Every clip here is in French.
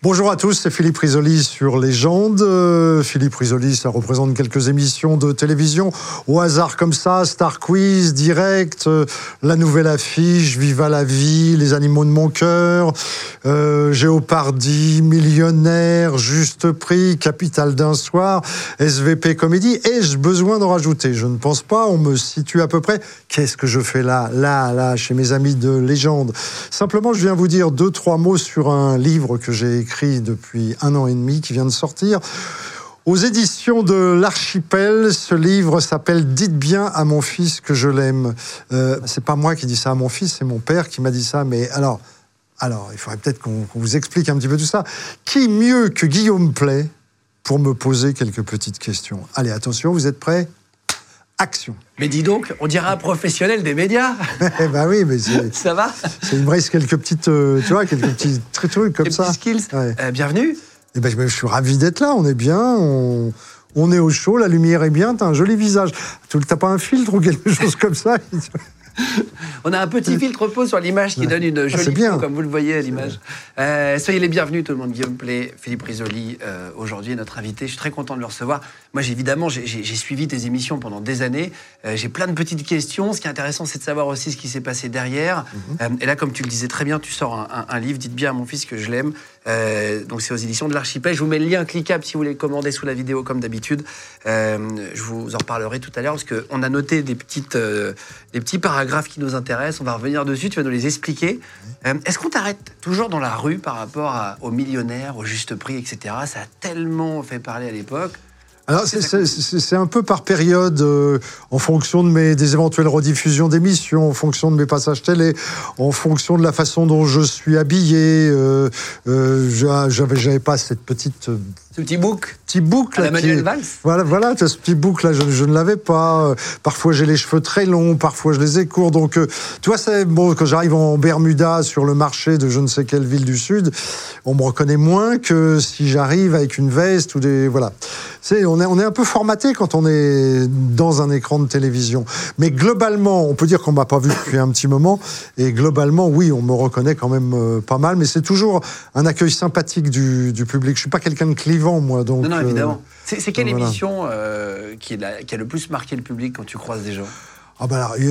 Bonjour à tous, c'est Philippe Risoli sur Légende. Euh, Philippe Risoli, ça représente quelques émissions de télévision au hasard comme ça, Star Quiz, Direct, euh, La Nouvelle Affiche, Viva la Vie, Les Animaux de mon cœur, euh, Millionnaire, Juste Prix, Capital d'un soir, SVP Comédie. Ai-je besoin d'en rajouter? Je ne pense pas, on me situe à peu près. Qu'est-ce que je fais là, là, là, chez mes amis de Légende? Simplement, je viens vous dire deux, trois mots sur un livre que j'ai écrit depuis un an et demi, qui vient de sortir. Aux éditions de l'Archipel, ce livre s'appelle Dites bien à mon fils que je l'aime. Euh, c'est pas moi qui dis ça à mon fils, c'est mon père qui m'a dit ça. Mais alors, alors, il faudrait peut-être qu'on qu'on vous explique un petit peu tout ça. Qui mieux que Guillaume Play pour me poser quelques petites questions? Allez, attention, vous êtes prêts? Action. Mais dis donc, on dirait un professionnel des médias. Eh ben oui, mais Ça va c'est- me reste quelques petites, euh, tu vois, quelques petits trucs comme ça. skills. Ouais. Euh, bienvenue. Eh ben, je, je suis ravi d'être là. On est bien. On, on est au chaud. La lumière est bien. T'as un joli visage. Tu T'as pas un filtre ou quelque chose comme ça? On a un petit filtre pot sur l'image qui donne une Ah, jolie bien. peau, comme vous le voyez à l'image. Euh, soyez les bienvenus, tout le monde. Guillaume Play, Philippe Risoli, euh, aujourd'hui est notre invité. Je suis très content de le recevoir. Moi, évidemment, j'ai- suivi tes émissions pendant des années. Euh, j'ai plein de petites questions. Ce qui est intéressant, c'est de savoir aussi ce qui s'est passé derrière. Mhm. Euh, et là, comme tu le disais très bien, tu sors un, un- un livre. Dites bien à mon fils que je l'aime. Donc, c'est aux éditions de l'Archipel. Je vous mets le lien cliquable si vous voulez le commander sous la vidéo, comme d'habitude. Je vous en reparlerai tout à l'heure parce qu'on a noté des, petites, des petits paragraphes qui nous intéressent. On va revenir dessus. Tu vas nous les expliquer. Euh, Est-ce qu'on t'arrête toujours dans la rue par rapport à- aux millionnaires, au juste prix, etc. Ça a tellement fait parler à l'époque. Alors, c'est- c'est un peu par période, euh, en fonction de mes, des éventuelles rediffusions d'émissions, en fonction de mes passages télé, en fonction de la façon dont je suis habillé. Euh, euh, j'a- J'avais pas cette petite Ce petit book petit boucle à la qui Manuel Valls. Voilà, voilà, tu as ce petit boucle là, je, je ne l'avais pas. Euh, Parfois j'ai les cheveux très longs, parfois je les ai courts. Donc, euh, tu vois, c'est bon quand j'arrive en Bermuda sur le marché de je ne sais quelle ville du sud, on me reconnaît moins que si j'arrive avec une veste ou des voilà. C'est on est on est un peu formaté quand on est dans un écran de télévision. Mais globalement, on peut dire qu'on m'a pas vu depuis un petit moment. Et globalement, oui, on me reconnaît quand même euh, pas mal. Mais c'est toujours un accueil sympathique du, du public. Je suis pas quelqu'un de clivant, moi. Donc, Non, non, évidemment. C'est c'est quelle voilà. émission euh, qui, est la- qui a le plus marqué le public quand tu croises des gens? Ah ben alors, y-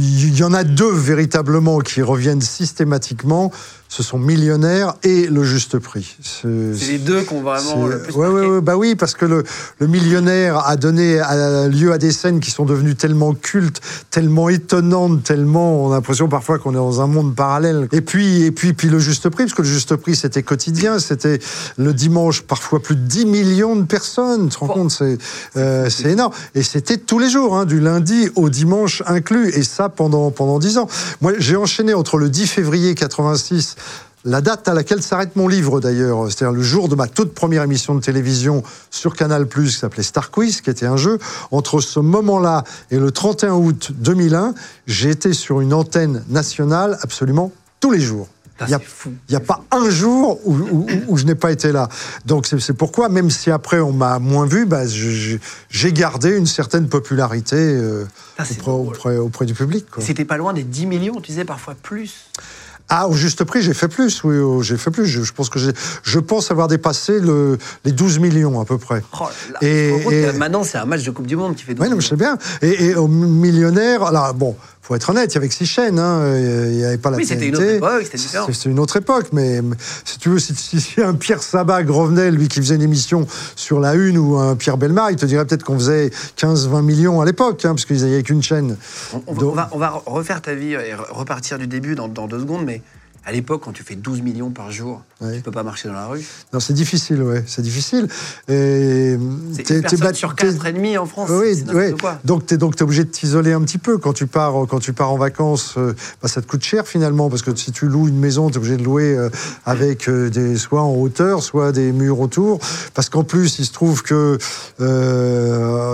il y en a deux véritablement qui reviennent systématiquement. Ce sont Millionnaire et Le Juste Prix. C'est les deux qui ont vraiment le plus ouais, marqué. ouais, ouais, bah oui, parce que le, le millionnaire a donné à- lieu à des scènes qui sont devenues tellement cultes, tellement étonnantes, tellement on a l'impression parfois qu'on est dans un monde parallèle. Et puis, et puis, puis le juste prix, parce que le juste prix c'était quotidien, c'était le dimanche parfois plus de 10 millions de personnes. Tu te rends compte, c'est euh, c'est énorme. Et c'était tous les jours, hein, du lundi au dimanche inclus, et ça pendant pendant 10 ans. Moi, j'ai enchaîné entre le 10 février 86 la date à laquelle s'arrête mon livre d'ailleurs, c'est-à-dire le jour de ma toute première émission de télévision sur Canal+, qui s'appelait Star Quiz, qui était un jeu, entre ce moment-là et le 31 août 2001, j'ai été sur une antenne nationale absolument tous les jours. Il a- n'y a pas un jour où, où- où je n'ai pas été là. Donc c'est pourquoi, même si après on m'a moins vu, bah, j'ai gardé une certaine popularité euh, auprès, auprès- auprès du public. C'était pas loin des 10 millions, tu disais parfois plus. Ah, au juste prix, j'ai fait plus, oui, oh, j'ai fait plus. Je, je pense que j'ai, je pense avoir dépassé le, les 12 millions à peu près. Oh là, Et- maintenant, c'est un match de Coupe du Monde qui fait 12 Oui, non, mais je sais bien. Et, et au millionnaire, alors bon, faut être honnête, il y avait que six chaînes, hein, il n'y avait pas la Oui, c'était une autre époque, c'était différent. C'est- C'était une autre époque, mais si tu veux, si, un Pierre Sabat revenait, lui qui faisait une émission sur la Une ou un Pierre Belmar, il te dirait peut-être qu'on faisait 15-20 millions à l'époque, hein, parce qu'ils n'avaient qu'une chaîne. On, on va- Donc- on va, on va refaire ta vie et re- repartir du début dans, dans deux secondes, mais À l'époque, quand tu fais 12 millions par jour, Ouais. tu peux pas marcher dans la rue. Non, c'est difficile, ouais, c'est difficile. Et C'est une personne sur 4 et demi en France. Oui, quoi. Donc t'es donc t'es obligé de t'isoler un petit peu quand tu pars quand tu pars en vacances. euh, bah, ça te coûte cher finalement parce que si tu loues une maison, t'es obligé de louer euh, avec euh, des soit en hauteur, soit des murs autour. Parce qu'en plus, il se trouve que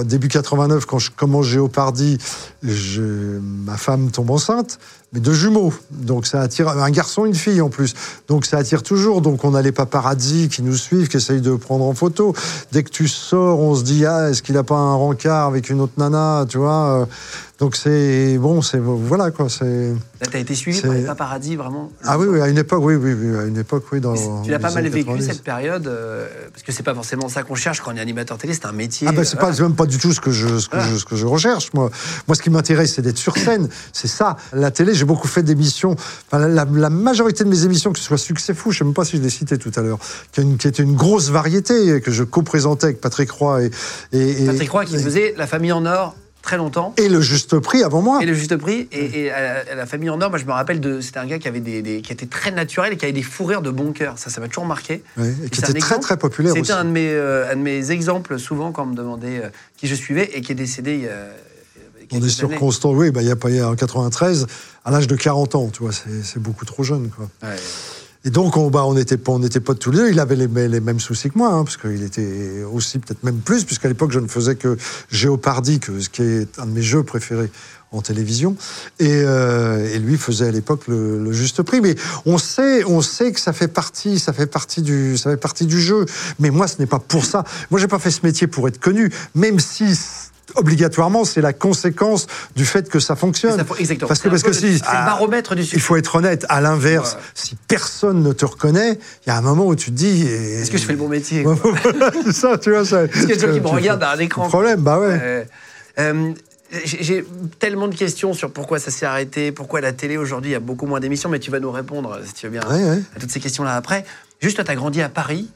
début 89, quand je commence Géopardy, je, ma femme tombe enceinte. Mais de jumeaux, donc ça attire un garçon, une fille en plus, donc ça attire toujours. Donc on a les paparazzi qui nous suivent, qui essayent de prendre en photo. Dès que tu sors, on se dit ah est-ce qu'il a pas un rencard avec une autre nana, tu vois euh, Donc c'est bon, c'est voilà quoi. C'est Là, tu as été suivi par les paparazzi, vraiment. ah oui, oui, à une époque, oui, oui, oui, à une époque, oui. Dans, Tu l'as pas mal vécu 90. cette période, euh, parce que c'est pas forcément ça qu'on cherche quand on est animateur télé, c'est un métier. Ah ben c'est voilà. pas c'est même pas du tout ce que je ce que, Voilà. je, ce que je recherche moi. Moi ce qui m'intéresse c'est d'être sur scène, c'est ça. La télé, j'ai beaucoup fait d'émissions, enfin, la, la- la majorité de mes émissions que ce soit Succès fou, je sais même pas si je l'ai cité tout à l'heure, qui, qui était une grosse variété que je co-présentais avec Patrick Roy et et, et- Patrick Roy qui et, faisait La famille en or très longtemps. et le juste prix avant moi. Et le juste prix. Et, et à, la, à la famille en or, moi je me rappelle de. C'était un gars qui avait des, des- qui était très naturel et qui avait des fous rires de bon cœur. Ça, ça m'a toujours marqué. Et qui un était très exemple. très populaire aussi. C'était un de mes, euh, un de mes exemples souvent quand on me demandait euh, qui je suivais et qui est décédé il y a. On est sur. Constant, oui, bah, il y a pas a en 93, à l'âge de 40 ans, tu vois, c'est c'est beaucoup trop jeune, quoi. Ouais. Et donc, on bah, n'était pas, tous les deux. Il avait les, mêmes soucis que moi, hein, parce qu'il était aussi peut-être même plus, puisqu'à l'époque, je ne faisais que Géopardy, que, ce qui est un de mes jeux préférés en télévision. Et, euh, et lui faisait à l'époque le, le juste prix. Mais on sait, on sait que ça fait partie, ça fait partie du, ça fait partie du jeu. Mais moi, ce n'est pas pour ça. Moi, j'ai pas fait ce métier pour être connu, même si obligatoirement c'est la conséquence du fait que ça fonctionne. Ça exactement. Parce que parce que si c'est le baromètre du il succès. faut être honnête. À l'inverse, Ouais. si personne ne te reconnaît, il y a un moment où tu te dis. Est-ce que je fais le bon métier c'est ça, tu vois. Ça, Est-ce qu'il y a des gens qui me regardent à un écran Problème, bah ouais. Euh, euh, j'ai j'ai tellement de questions sur pourquoi ça s'est arrêté, pourquoi la télé aujourd'hui il y a beaucoup moins d'émissions, mais tu vas nous répondre si tu veux bien Ouais, ouais. à toutes ces questions-là après. Juste, toi, tu as grandi à Paris.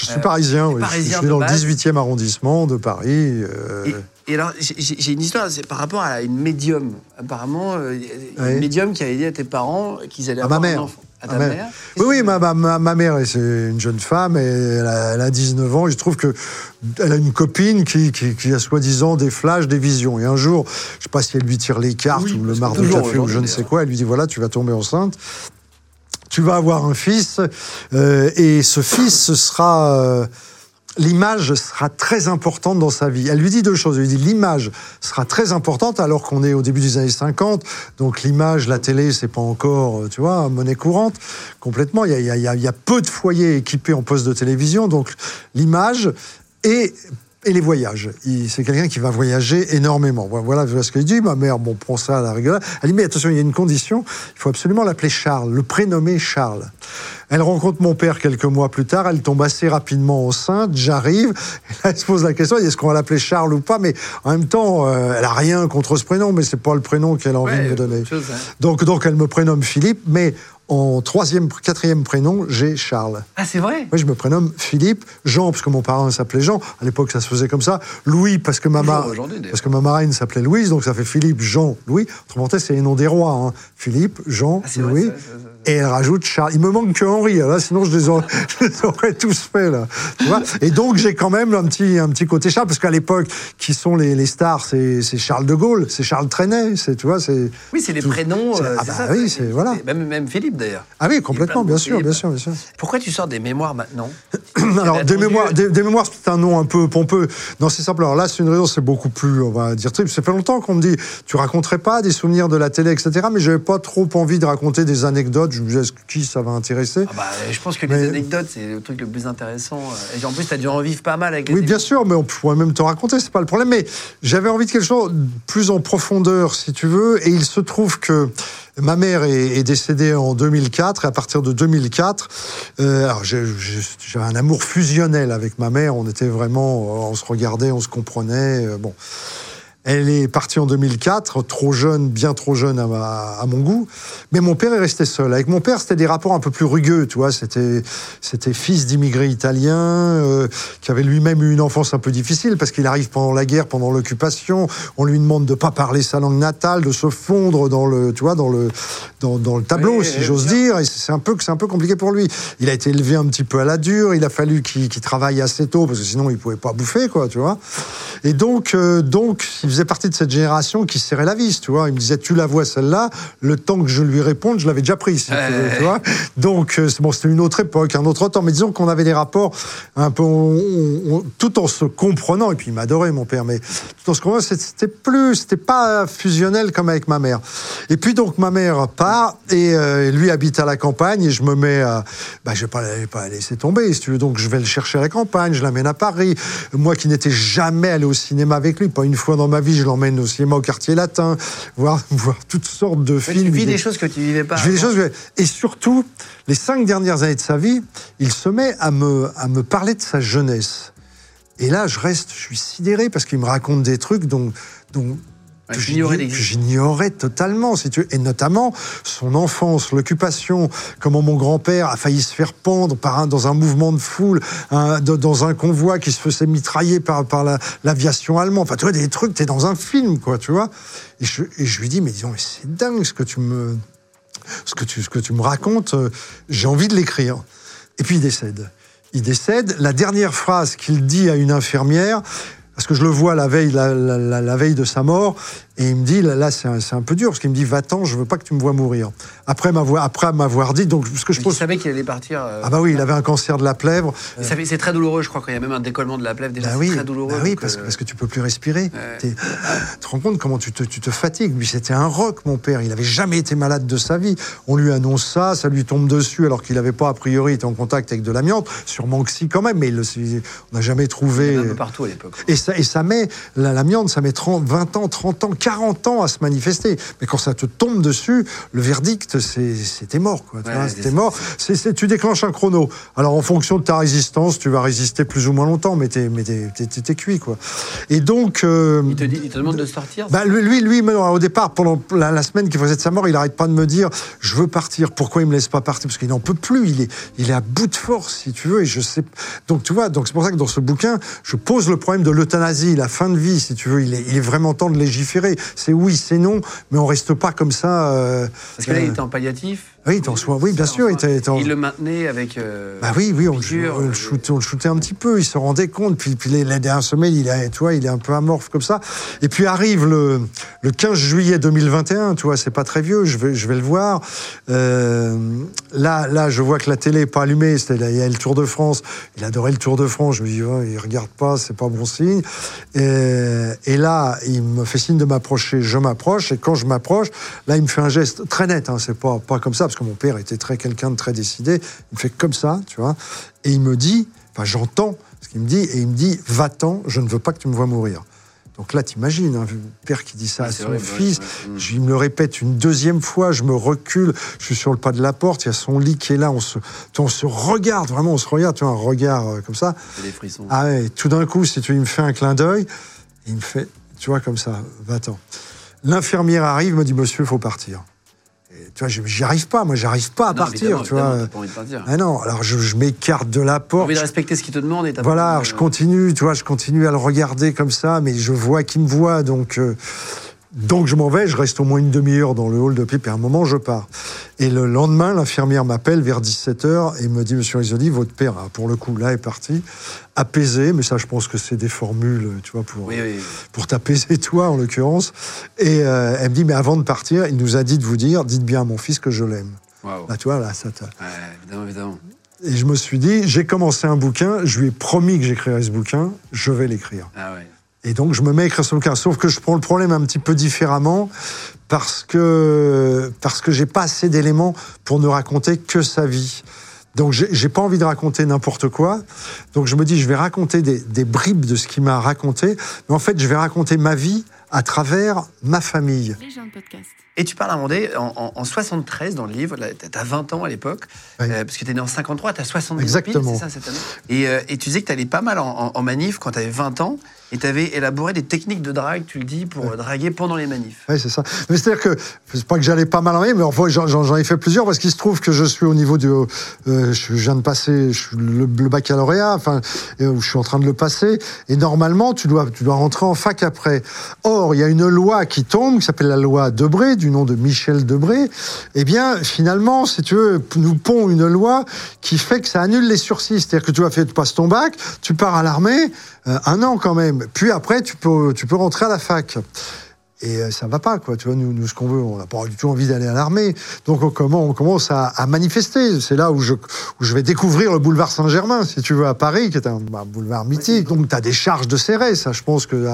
Je suis parisien, oui. Parisien je suis dans le 18e arrondissement de Paris. euh, Et, et alors, j'ai- une histoire c'est par rapport à une médium. Apparemment, euh, Ouais. une médium qui avait dit à tes parents qu'ils allaient À avoir ma un mère. enfant. À Ma ta mère. mère Oui, oui, ma, ma, ma- ma mère, c'est une jeune femme, et elle a, elle a 19 ans. Il se trouve que elle a une copine qui, qui, qui a soi-disant des flashs, des visions. Et un jour, je sais pas si elle lui tire les cartes Oui, ou le marc de café ou je ne sais quoi, elle lui dit voilà, tu vas tomber enceinte. Tu vas avoir un fils, euh, et ce fils, sera. euh, L'image sera très importante dans sa vie. Elle lui dit deux choses. Elle lui dit l'image sera très importante alors qu'on est au début des années 50. Donc l'image, la télé, c'est pas encore, euh, tu vois, monnaie courante complètement. Il y a peu de foyers équipés en poste de télévision. Donc l'image et et les voyages. C'est quelqu'un qui va voyager énormément. Voilà- ce qu'elle dit. Ma mère, bon, prend ça à la rigolade. Elle dit, mais attention, il y a une condition. Il faut absolument l'appeler Charles, le prénommer Charles. Elle rencontre mon père quelques mois plus tard. Elle tombe assez rapidement enceinte. J'arrive. Elle se pose la question est-ce qu'on va l'appeler Charles ou pas? Mais en même temps, euh, elle a rien contre ce prénom, mais c'est pas le prénom qu'elle a envie Ouais, de me donner. chose, hein. Donc, donc, elle me prénomme Philippe, mais en troisième, quatrième prénom, j'ai Charles. Ah, c'est vrai? Oui, je me prénomme Philippe, Jean parce que mon parent s'appelait Jean. À l'époque, ça se faisait comme ça. Louis parce que ma mar- parce que ma marraine s'appelait Louise, donc ça fait Philippe, Jean, Louis. Autrement dit, c'est les noms des rois. hein. Philippe, Jean, Ah, vrai, Louis. ça, ça, ça, ça. Et elle rajoute Charles. Il me manque que Henri, là, sinon je les, aurais, je les aurais tous faits, là. Tu vois? Et donc, j'ai quand même un petit, un petit côté Charles, parce qu'à l'époque, qui sont les, les stars C'est Charles de Gaulle, c'est Charles Trenet, c'est, tu vois, c'est. Oui, c'est les tout- prénoms. euh, ah bah ça, oui, c'est- voilà. Même, même Philippe, d'ailleurs. Ah oui, complètement, bien sûr, bien sûr, bien sûr. Pourquoi tu sors des mémoires maintenant? Alors, des mémoires, des, des mémoires, c'est un nom un peu pompeux. Non, c'est simple. Alors là, c'est une raison, c'est beaucoup plus, on va dire, triste. Ça fait longtemps qu'on me dit, tu raconterais pas des souvenirs de la télé, etc. Mais j'avais pas trop envie de raconter des anecdotes. Je me disais, qui ça va intéresser ah bah, Je pense que Mais- les anecdotes, c'est le truc le plus intéressant. Et en plus, tu as dû en vivre pas mal avec les Oui, bien sûr, mais on pourrait même te raconter, c'est pas le problème. Mais j'avais envie de quelque chose plus en profondeur, si tu veux. Et il se trouve que ma mère est, est décédée en 2004. Et à partir de 2004, euh, j'avais un amour fusionnel avec ma mère. On était vraiment, on se regardait, on se comprenait. euh, bon. Elle est partie en 2004, trop jeune, bien trop jeune à, ma- à mon goût. Mais mon père est resté seul. Avec mon père, c'était des rapports un peu plus rugueux, tu vois. C'était, c'était fils d'immigrés italiens, euh, qui avait lui-même eu une enfance un peu difficile parce qu'il arrive pendant la guerre, pendant l'occupation. On lui demande de pas parler sa langue natale, de se fondre dans le, tu vois, dans le, dans, dans le tableau, Oui, si j'ose dire. Et c'est un peu, c'est un peu compliqué pour lui. Il a été élevé un petit peu à la dure. Il a fallu qu'il, travaille assez tôt parce que sinon il pouvait pas bouffer, quoi, tu vois. Et donc, euh, donc, il faisait partie de cette génération qui serrait la vis, tu vois. Il me disait, tu la vois celle-là, le temps que je lui réponde, je l'avais déjà prise, tu vois. Donc, euh, bon, c'était une autre époque, un autre temps, mais disons qu'on avait des rapports un peu, on- on- on- tout en se comprenant. Et puis, il m'adorait, mon père, mais tout en se comprenant, c'était plus, c'était pas fusionnel comme avec ma mère. Et puis, donc, ma mère part et euh, lui habite à la campagne et je me mets à, bah, je vais pas, pas la laisser tomber, si tu veux. Donc, je vais le chercher à la campagne, je l'amène à Paris. Moi qui n'étais jamais allé au cinéma avec lui, pas une fois dans ma vie, je l'emmène au cinéma au quartier latin, voir, voir toutes sortes de Ouais, films. tu vis des choses que tu vivais pas. je vis des choses. que- Et surtout, les cinq dernières années de sa vie, il se met à me, à me parler de sa jeunesse. Et là, je reste, je suis sidéré parce qu'il me raconte des trucs dont, dont que j'ignorais totalement, si tu veux. Et notamment son enfance, l'occupation, comment mon grand-père a failli se faire pendre par un, dans un mouvement de foule, un- dans un convoi qui se faisait mitrailler par, par la- l'aviation allemande. Enfin, tu vois, des trucs, t'es dans un film, quoi, tu vois. Et je, et je lui dis, mais disons, mais c'est dingue ce que tu me, ce que tu, ce que tu me racontes, euh, j'ai envie de l'écrire. Et puis il décède. Il décède. La dernière phrase qu'il dit à une infirmière, parce que je le vois la veille, la, la- la- la veille de sa mort, et il me dit, là, là, c'est un, peu dur, parce qu'il me dit, va-t'en, je veux pas que tu me vois mourir. Après m'avoir, après m'avoir dit, donc ce que je Il pose... savait qu'il allait partir. euh, Ah bah oui, il avait un cancer de la plèvre. C'est très douloureux, je crois, quand il y a même un décollement de la plèvre. Déjà, Bah oui, très douloureux. bah oui parce, que, euh, parce que tu peux plus respirer. Ouais. Tu te rends compte comment tu te, tu te fatigues. Lui, c'était un rock, mon père. Il avait jamais été malade de sa vie. On lui annonce ça, ça lui tombe dessus, alors qu'il n'avait pas, a priori, été en contact avec de l'amiante. Sûrement que si, quand même, mais il on n'a jamais il y trouvé. en a un peu partout à l'époque. Et ça, et ça met, la- l'amiante, ça met 30, 20 ans, 30 ans, 40 ans à se manifester. Mais quand ça te tombe dessus, le verdict, c'est, c'était mort, quoi. Tu Ouais, c'était mort. C'est, c'est- tu déclenches un chrono. Alors, en fonction de ta résistance, tu vas résister plus ou moins longtemps, mais t'es, mais t'es, t'es- t'es- t'es cuit, quoi. Et donc. euh, Il te, dit, il te demande de sortir bah, lui, lui, lui, mais non, au départ, pendant la, la semaine qui faisait de sa mort, il arrête pas de me dire je veux partir. Pourquoi il me laisse pas partir? Parce qu'il n'en peut plus. Il est, il est à bout de force, si tu veux. Et je sais. Donc tu vois, donc c'est pour ça que dans ce bouquin, je pose le problème de l'euthanasie, la fin de vie, si tu veux. Il est, il est vraiment temps de légiférer. C'est oui, c'est non, mais on reste pas comme ça. euh, Parce que là, il euh, était en palliatif. Oui, bien sûr, il enfin, était- était en- Il le maintenait avec. euh, bah oui, oui, on, le- piqûre, on le euh, shootait, on le shootait un petit peu, il se rendait compte. Puis, puis les, les dernières semaines, il est, tu vois, il est un peu amorphe comme ça. Et puis arrive le, le 15 juillet 2021, tu vois, c'est pas très vieux, je vais, je vais le voir. Euh, là, là, je vois que la télé est pas allumée, là, il y a le Tour de France. Il adorait le Tour de France. Je me dis, ouais, il regarde pas, c'est pas bon signe. Et, et là, il me fait signe de m'approcher. Je m'approche, et quand je m'approche, là, il me fait un geste très net. Hein, c'est pas, pas comme ça, parce que mon père était très quelqu'un de très décidé. Il me fait comme ça, tu vois. Et il me dit, enfin, j'entends ce qu'il me dit, et il me dit, va-t'en, je ne veux pas que tu me vois mourir. Donc là, t'imagines, un père qui dit ça à son horrible, fils. ouais, ouais. Je- Il me le répète une deuxième fois, je me recule, je suis sur le pas de la porte, il y a son lit qui est là, on se, on se regarde, vraiment, on se regarde, tu vois, un regard euh, comme ça. des frissons. Ah ouais, et tout d'un coup, si tu il me fait un clin d'œil, il me fait, tu vois, comme ça, va-t'en. L'infirmière arrive, me dit, monsieur, faut partir. Tu vois, j'y arrive pas, moi, j'arrive pas à Non, partir, tu vois. pas envie de partir. Ah non, alors je, je m'écarte de la porte. envie de respecter ce qu'il te demande et pas voilà, envie alors de- je continue, tu vois, je continue à le regarder comme ça, mais je vois qu'il me voit, donc, euh, donc je m'en vais, je reste au moins une demi-heure dans le hall de pipe, et à un moment, je pars. Et le lendemain, l'infirmière m'appelle vers 17h et me dit, Monsieur Risoli, votre père, pour le coup, là, est parti, apaisé, mais ça, je pense que c'est des formules, tu vois, pour, Oui, oui. pour t'apaiser, toi, en l'occurrence. Et euh, elle me dit, mais avant de partir, il nous a dit de vous dire, dites bien à mon fils que je l'aime. Waouh. Là, tu vois, là, ça t'a... Ouais, évidemment, évidemment. Et je me suis dit, j'ai commencé un bouquin, je lui ai promis que j'écrirais ce bouquin, je vais l'écrire. Ah ouais. Et donc, je me mets écrire ce bouquin. Sauf que je prends le problème un petit peu différemment parce que, parce que j'ai pas assez d'éléments pour ne raconter que sa vie. Donc, j'ai pas envie de raconter n'importe quoi. Donc, je me dis, je vais raconter des bribes de ce qu'il m'a raconté. Mais en fait, je vais raconter ma vie à travers ma famille. Et tu parles à Mandé en, en, en 73 dans le livre, tu as 20 ans à l'époque, Oui. euh, parce que tu es né en 53, tu as 70 Exactement. c'est ça cette année et, euh, et tu disais que tu allais pas mal en, manif quand tu avais 20 ans, et tu avais élaboré des techniques de drague, tu le dis, pour euh, draguer pendant les manifs. Oui, c'est ça. Mais c'est-à-dire que, c'est pas que j'allais pas mal en mais enfin, j'en, ai fait plusieurs parce qu'il se trouve que je suis au niveau du. euh, je viens de passer je suis le, le baccalauréat, enfin, je suis en train de le passer. Et normalement, tu dois, tu dois rentrer en fac après. Or, il y a une loi qui tombe, qui s'appelle la loi Debré, du nom de Michel Debré. Eh bien, finalement, si tu veux, nous pond une loi qui fait que ça annule les sursis. C'est-à-dire que tu vas faire, tu passes ton bac, tu pars à l'armée, euh, un an quand même. Puis après, tu peux, tu peux rentrer à la fac. Et euh, ça va pas, quoi. Tu vois, nous, nous ce qu'on veut, on n'a pas du tout envie d'aller à l'armée. Donc, on, comment, on commence à, à manifester. C'est là où je, où je vais découvrir le boulevard Saint-Germain, si tu veux, à Paris, qui est un bah, boulevard mythique. Donc, tu as des charges de CRS. Ça, je pense que.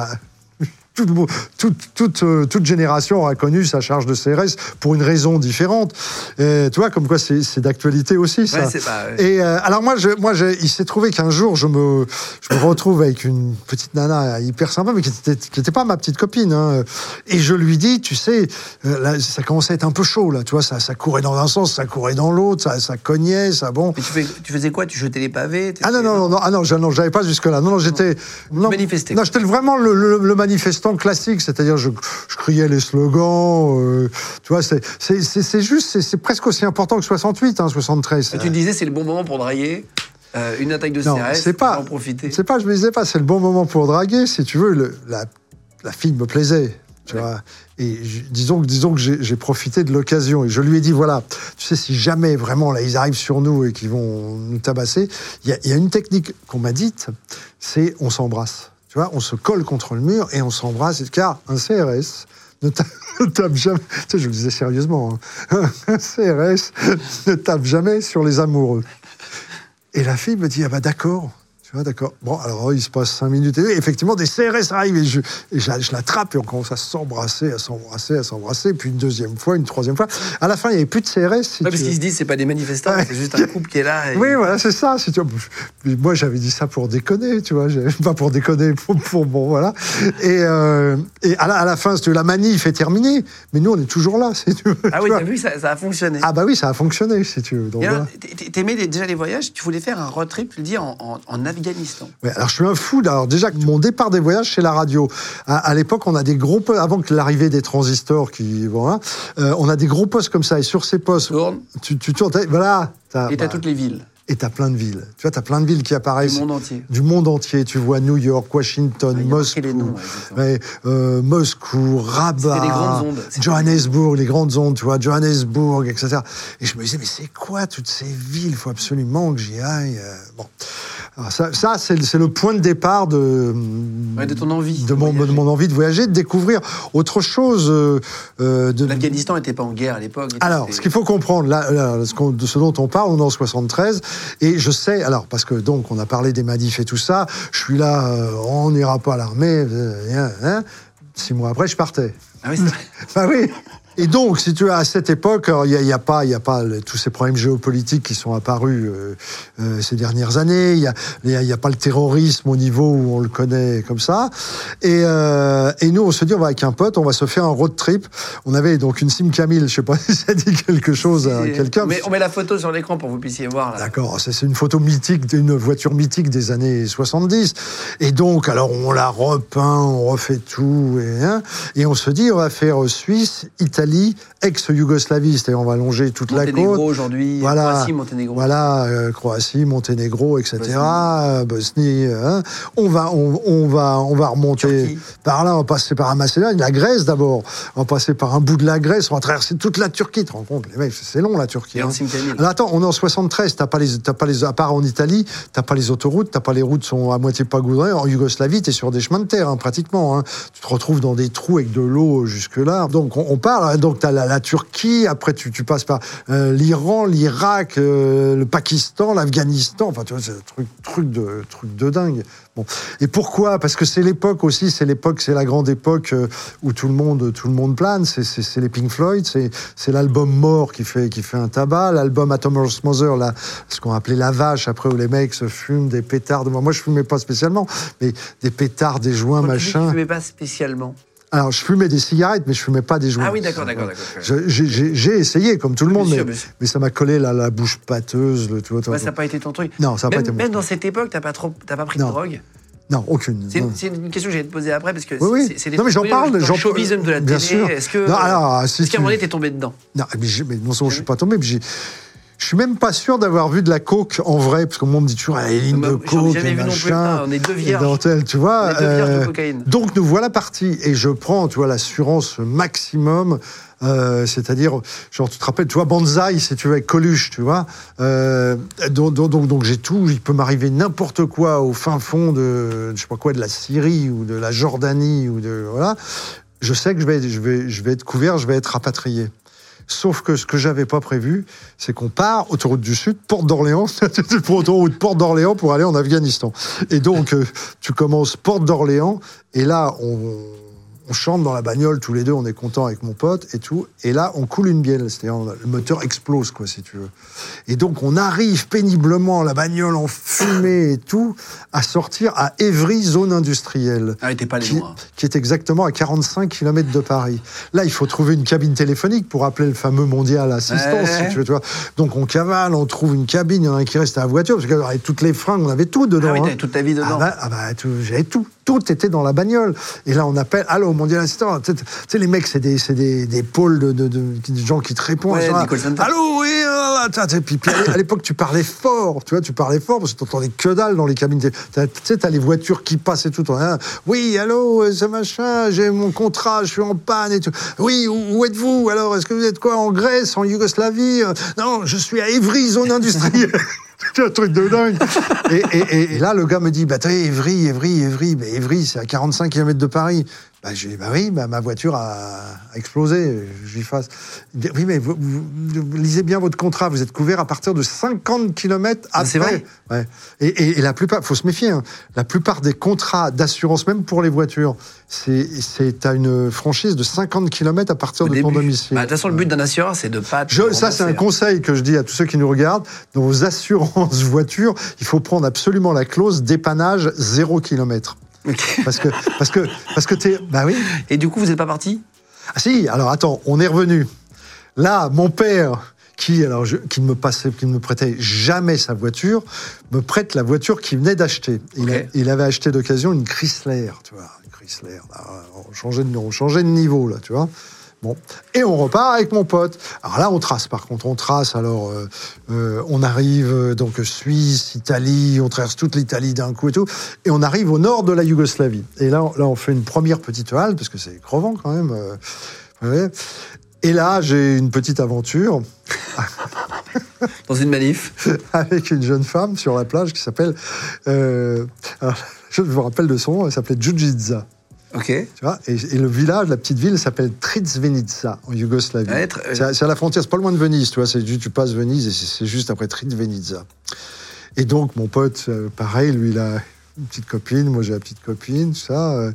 Tout le monde- toute, toute, euh, toute génération aura connu sa charge de CRS pour une raison différente. Et, tu vois, comme quoi c'est d'actualité aussi, ça. Ouais, pas- ouais. Et euh, alors moi, je, moi je- il s'est trouvé qu'un jour, je me, je me retrouve avec une petite nana hyper sympa, mais qui était, qui était pas ma petite copine. hein. Et je lui dis, tu sais, euh, là, ça commençait à être un peu chaud, là. Tu vois, ça, ça courait dans un sens, ça courait dans l'autre, ça, ça cognait, ça bon. Mais tu, fais- tu faisais quoi? Tu jetais les pavés? Ah non, non, non, non, ah non, j'avais pas jusque-là. Non, non, j'étais. Non, manifestais. Non, j'étais vraiment le, le- le manifestant classique, c'est-à-dire je, je criais les slogans. euh, tu vois, c'est c'est- c'est- c'est juste, c'est- presque aussi important que 68, hein, 73. Et tu disais, c'est le bon moment pour draguer. euh, une attaque de Non, CRS, c'est pas. en profiter. C'est pas, je me disais pas, c'est le bon moment pour draguer, si tu veux. le- la, la fille me plaisait, tu Ouais. vois. Et disons que, disons que j'ai profité de l'occasion et je lui ai dit voilà, tu sais, si jamais vraiment là ils arrivent sur nous et qu'ils vont nous tabasser, il y, y a une technique qu'on m'a dite, c'est on s'embrasse. Tu vois, on se colle contre le mur et on s'embrasse, car un CRS ne tape, jamais. Tu sais, je le disais sérieusement, hein. un CRS ne tape jamais sur les amoureux. Et la fille me dit, ah bah d'accord. Vois, d'accord. Bon, alors il se passe cinq minutes. Et effectivement, des CRS arrivent et je, et je, la- je l'attrape et on commence à s'embrasser, à s'embrasser, à s'embrasser. Puis une deuxième fois, une troisième fois. À la fin, il n'y avait plus de CRS. si Ouais, parce qu'ils se disent, c'est pas des manifestants, Ouais. c'est juste un couple qui est là. et- Oui, voilà, c'est ça. si tu Moi, j'avais dit ça pour déconner, tu vois. Pas pour déconner, pour, pour- bon, voilà. Et, euh, et à, la, à la fin, la manif est terminée, mais nous, on est toujours là, si tu veux. Ah tu oui, t'as vu, ça, ça a fonctionné. Ah bah oui, ça a fonctionné, si tu veux. Donc, Et alors, voilà. t- t- t'aimais déjà les voyages, tu voulais faire un road trip, tu le dis, en, en- en Ouais, alors je suis un fou. Alors déjà mon départ des voyages, c'est la radio. À, à l'époque, on a des gros postes avant que l'arrivée des transistors, qui bon, hein, euh, on a des gros postes comme ça. Et sur ces postes, Tourne, tu, tu tournes, voilà. t'as- et t'as bah, toutes les villes et t'as plein de villes. Tu vois, t'as plein de villes qui apparaissent du monde entier. du monde entier. Tu vois New York, Washington, Ah, Moscou, noms, ouais, euh, Moscou, Rabat, les grandes ondes. Johannesburg, les grandes ondes, tu vois, Johannesburg, etc. Et je me disais, mais c'est quoi toutes ces villes? Il faut absolument que j'y aille. euh, Bon, Alors ça, ça c'est le- point de départ de Ouais, de ton envie de de mon, de voyager. mon envie de voyager, de découvrir autre chose. euh, euh, L'Afghanistan n'était pas en guerre à l'époque. alors, ce qu'il faut comprendre, là, là, ce, de ce dont on parle, on est en 73, et je sais, alors, parce que donc, on a parlé des manifs et tout ça, je suis là, euh, on n'ira pas à l'armée, euh, hein. six mois après, je partais. Ah oui, c'est vrai. Bah oui. Et donc, si tu as à cette époque, il n'y a, y a pas, y a pas tous ces problèmes géopolitiques qui sont apparus euh, euh, ces dernières années. Il n'y a, y a- y a pas le terrorisme au niveau où on le connaît comme ça. Et, euh, et nous, on se dit, on va avec un pote, on va se faire un road trip. On avait donc une Sim Camille, je sais pas si ça dit quelque chose à quelqu'un. Mais on met la photo sur l'écran pour que vous puissiez voir. D'accord, c'est une photo mythique d'une voiture mythique des années 70. Et donc, alors on la repeint, on refait tout, et, hein, et on se dit, on va faire Suisse, Italie, ex-Yougoslavie, c'est-à-dire on va longer toute la Monténégro côte. aujourd'hui, Voilà. Croatie, Monténégro. Voilà, euh, Croatie, Monténégro, etc. Bosnie. euh, Bosnie. hein. On va, on, on va, on va remonter Turquie. par là. On va passer par la Macédoine, la Grèce d'abord. On va passer par un bout de la Grèce. On va traverser toute la Turquie. Tu te rends compte, les mecs, c'est long la Turquie. Et hein. Alors attends, on est en 73, t'as pas les, t'as pas les, à part en Italie, t'as pas les autoroutes, t'as pas les routes sont à moitié pas goudronnées. En Yougoslavie, t'es sur des chemins de terre, hein, pratiquement. hein. Tu te retrouves dans des trous avec de l'eau jusque là. Donc on, on parle. Hein, donc t'as la, la Turquie, après tu, tu passes par euh, l'Iran, l'Irak, euh, le Pakistan, l'Afghanistan. Enfin, tu vois, c'est un truc, truc de, truc de dingue. Bon. Et pourquoi? Parce que c'est l'époque aussi, c'est l'époque, c'est la grande époque euh, où tout le monde, tout le monde plane. C'est, c'est, c'est les Pink Floyd, c'est, c'est l'album Mort qui fait, qui fait un tabac, l'album Atomos Mother, là, ce qu'on appelait la vache, après où les mecs se fument des pétards. Moi, moi je fumais pas spécialement, mais des pétards, des joints, Quand tu machin. Tu fumais pas spécialement. Alors, je fumais des cigarettes, mais je fumais pas des joints. Ah oui, d'accord, d'accord, d'accord. J'ai essayé, comme tout le monde, mais, ça m'a collé la, la bouche pâteuse. Le, tu tu ça n'a pas été ton truc. Non, ça a pas été mon Même truc. dans cette époque, t'as pas trop, pas pris Non. de drogue. Non, aucune. C'est une, question que j'allais te poser après parce que Oui, oui. c'est- des Non, mais j'en parle, j'en- showbiz de la bien télé. sûr. Est-ce que, Non, alors, si est-ce qu'à un tu- moment donné, t'es tombé dedans? Non, mais, non seulement je suis pas tombé, mais j'ai. Je suis même pas sûr d'avoir vu de la coke en vrai, parce que monde me dit toujours, ah, les lignes Bah, de coke, et machin, Ah, on est deux vierges. dentelles, tu vois. On est deux vierges de euh, cocaïne. donc nous voilà partis, et je prends, tu vois, l'assurance maximum, euh, c'est-à-dire, genre, tu te rappelles, tu vois, Banzai, si tu veux, avec Coluche, tu vois. Euh, donc, donc, donc, donc j'ai tout, il peut m'arriver n'importe quoi au fin fond de, je sais pas quoi, de la Syrie ou de la Jordanie ou de, voilà. Je sais que je vais, je vais, je vais être couvert, je vais être rapatrié. Sauf que ce que j'avais pas prévu, c'est qu'on part autoroute du Sud, porte d'Orléans, pour autoroute porte d'Orléans pour aller en Afghanistan. Et donc, euh, tu commences porte d'Orléans, et là, on, on chante dans la bagnole tous les deux, on est content avec mon pote et tout. Et là, on coule une bielle, c'est-à-dire le moteur explose, quoi, si tu veux. Et donc, on arrive péniblement, la bagnole en fumée et tout, à sortir à Évry, zone industrielle Ah, t'es pas allé qui, loin. qui est exactement à 45 km de Paris. Là, il faut trouver une cabine téléphonique pour appeler le fameux mondial assistance, Ouais. si tu veux. Tu vois. Donc, on cavale, on trouve une cabine, il y en a un qui reste à la voiture, parce qu'avec toutes les fringues, on avait tout dedans. Ah oui, hein. toute ta vie dedans. Ah bah, ah bah, tout- j'avais tout. Tout était dans la bagnole. Et là, on appelle, allô, mondial assistant. Tu sais- les mecs, c'est des, c'est des, des pôles de, de, de- de gens qui te répondent. Ouais, allô, oui, tu sais, puis, puis à l'époque, tu parlais fort, tu vois, tu parlais fort parce que tu entendais que dalle dans les cabines. Tu sais, t'as les voitures qui passent et tout. oui, allô, euh, c'est machin, j'ai mon contrat, je suis en panne et tout. Oui, où, où êtes-vous? Alors, est-ce que vous êtes quoi? En Grèce, en Yougoslavie? Euh, Non, je suis à Évry, zone industrielle. Un truc de dingue. Et, et- et- et là, le gars me dit, bah, Évry, Évry, Évry. Mais Évry, c'est à 45 km de Paris. Bah, j'ai dit, bah oui, bah, ma voiture a, explosé. Je lui fasse. Oui, mais vous, vous- vous lisez bien votre contrat. Vous êtes couvert à partir de 50 km Ah, après. c'est vrai Ouais. Et, et- et la plupart, faut se méfier, hein, la plupart des contrats d'assurance, même pour les voitures, c'est, c'est à une franchise de 50 km à partir Au de ton domicile. Bah, De toute façon, le but d'un assureur, c'est de pas. Je- ça, c'est un rembourser. conseil que je dis à tous ceux qui nous regardent. Dans vos assurances voitures, il faut prendre absolument la clause dépannage 0 km. Parce que, parce que, parce que t'es. Bah oui. Et du coup, vous n'êtes pas parti? Ah si, alors attends, on est revenu. Là, mon père, qui, alors, je- qui ne me passait, qui ne me prêtait jamais sa voiture, me prête la voiture qu'il venait d'acheter. Il, avait acheté d'occasion une Chrysler, tu vois, une Chrysler. Là, on, changeait de, on changeait de niveau, là, tu vois. Bon. Et on repart avec mon pote. Alors là, on trace, par contre, on trace. Alors, euh, euh, on arrive euh, donc Suisse, Italie, on traverse toute l'Italie d'un coup et tout. Et on arrive au nord de la Yougoslavie. Et là, on- là on fait une première petite halte, parce que c'est crevant quand même. ouais. Et là, j'ai une petite aventure Dans une manif avec une jeune femme sur la plage qui s'appelle. je me rappelle de son nom, elle s'appelait Djudjica. Ok. Tu vois et, et le village, la petite ville s'appelle Tritsvenica, en Yougoslavie. Tr- C'est à- la frontière, c'est pas loin de Venise, tu vois. Tu passes Venise et c'est juste après Tritsvenica. Et donc, mon pote, euh, pareil, lui, il a une petite copine, moi j'ai la petite copine, tout ça. euh,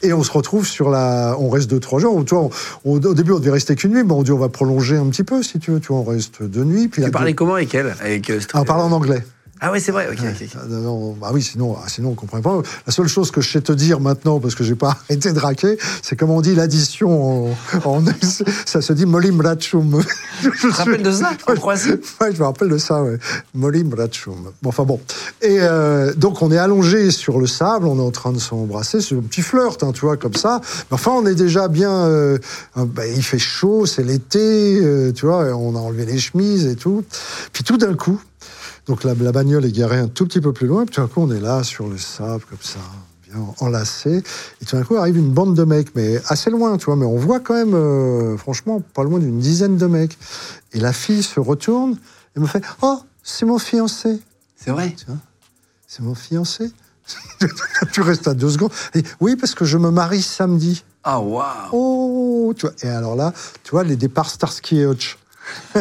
et on se retrouve sur la. On reste deux, trois jours. Tu vois, on- on- au début, on devait rester qu'une nuit, mais on dit on va prolonger un petit peu, si tu veux. Tu vois, on reste deux nuits. Puis Tu la- parlais comment avec elle avec, euh, Ah, on en anglais. Ah ouais, c'est vrai. Ok, ok, ok. Ah, non, non, bah oui, sinon, ah, sinon on comprend pas. La seule chose que je sais te dire maintenant, parce que j'ai pas arrêté de raquer, c'est comment on dit l'addition en, en- ça se dit molim ratchum. Je te rappelles de ça En Croatie Ouais, je me rappelle de ça, ouais. Molim ratchum. Bon, enfin bon. Et euh, donc on est allongé sur le sable, on est en train de s'embrasser, c'est un petit flirt, hein, tu vois, comme ça. Mais enfin, on est déjà bien. euh, bah, il fait chaud, c'est l'été, euh, tu vois, on a enlevé les chemises et tout. Puis tout d'un coup, donc la, la bagnole est garée un tout petit peu plus loin, puis tout d'un coup on est là sur le sable comme ça, bien enlacé, et tout d'un coup arrive une bande de mecs, mais assez loin, tu vois, mais on voit quand même, euh, franchement, pas loin d'une dizaine de mecs. Et la fille se retourne et me fait Oh, c'est mon fiancé. C'est vrai. C'est mon fiancé. tu restes à deux secondes. Et, oui, parce que je me marie samedi. Ah, waouh Oh, tu vois. Et alors là, tu vois, les départs Starsky et Hutch.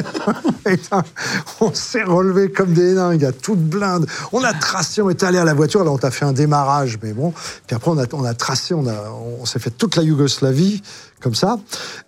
On s'est relevé comme des dingues, à toute blinde. On a tracé, on est allé à la voiture, là on t'a fait un démarrage, mais bon. Puis après on a, on a tracé, on, on s'est fait toute la Yougoslavie comme ça.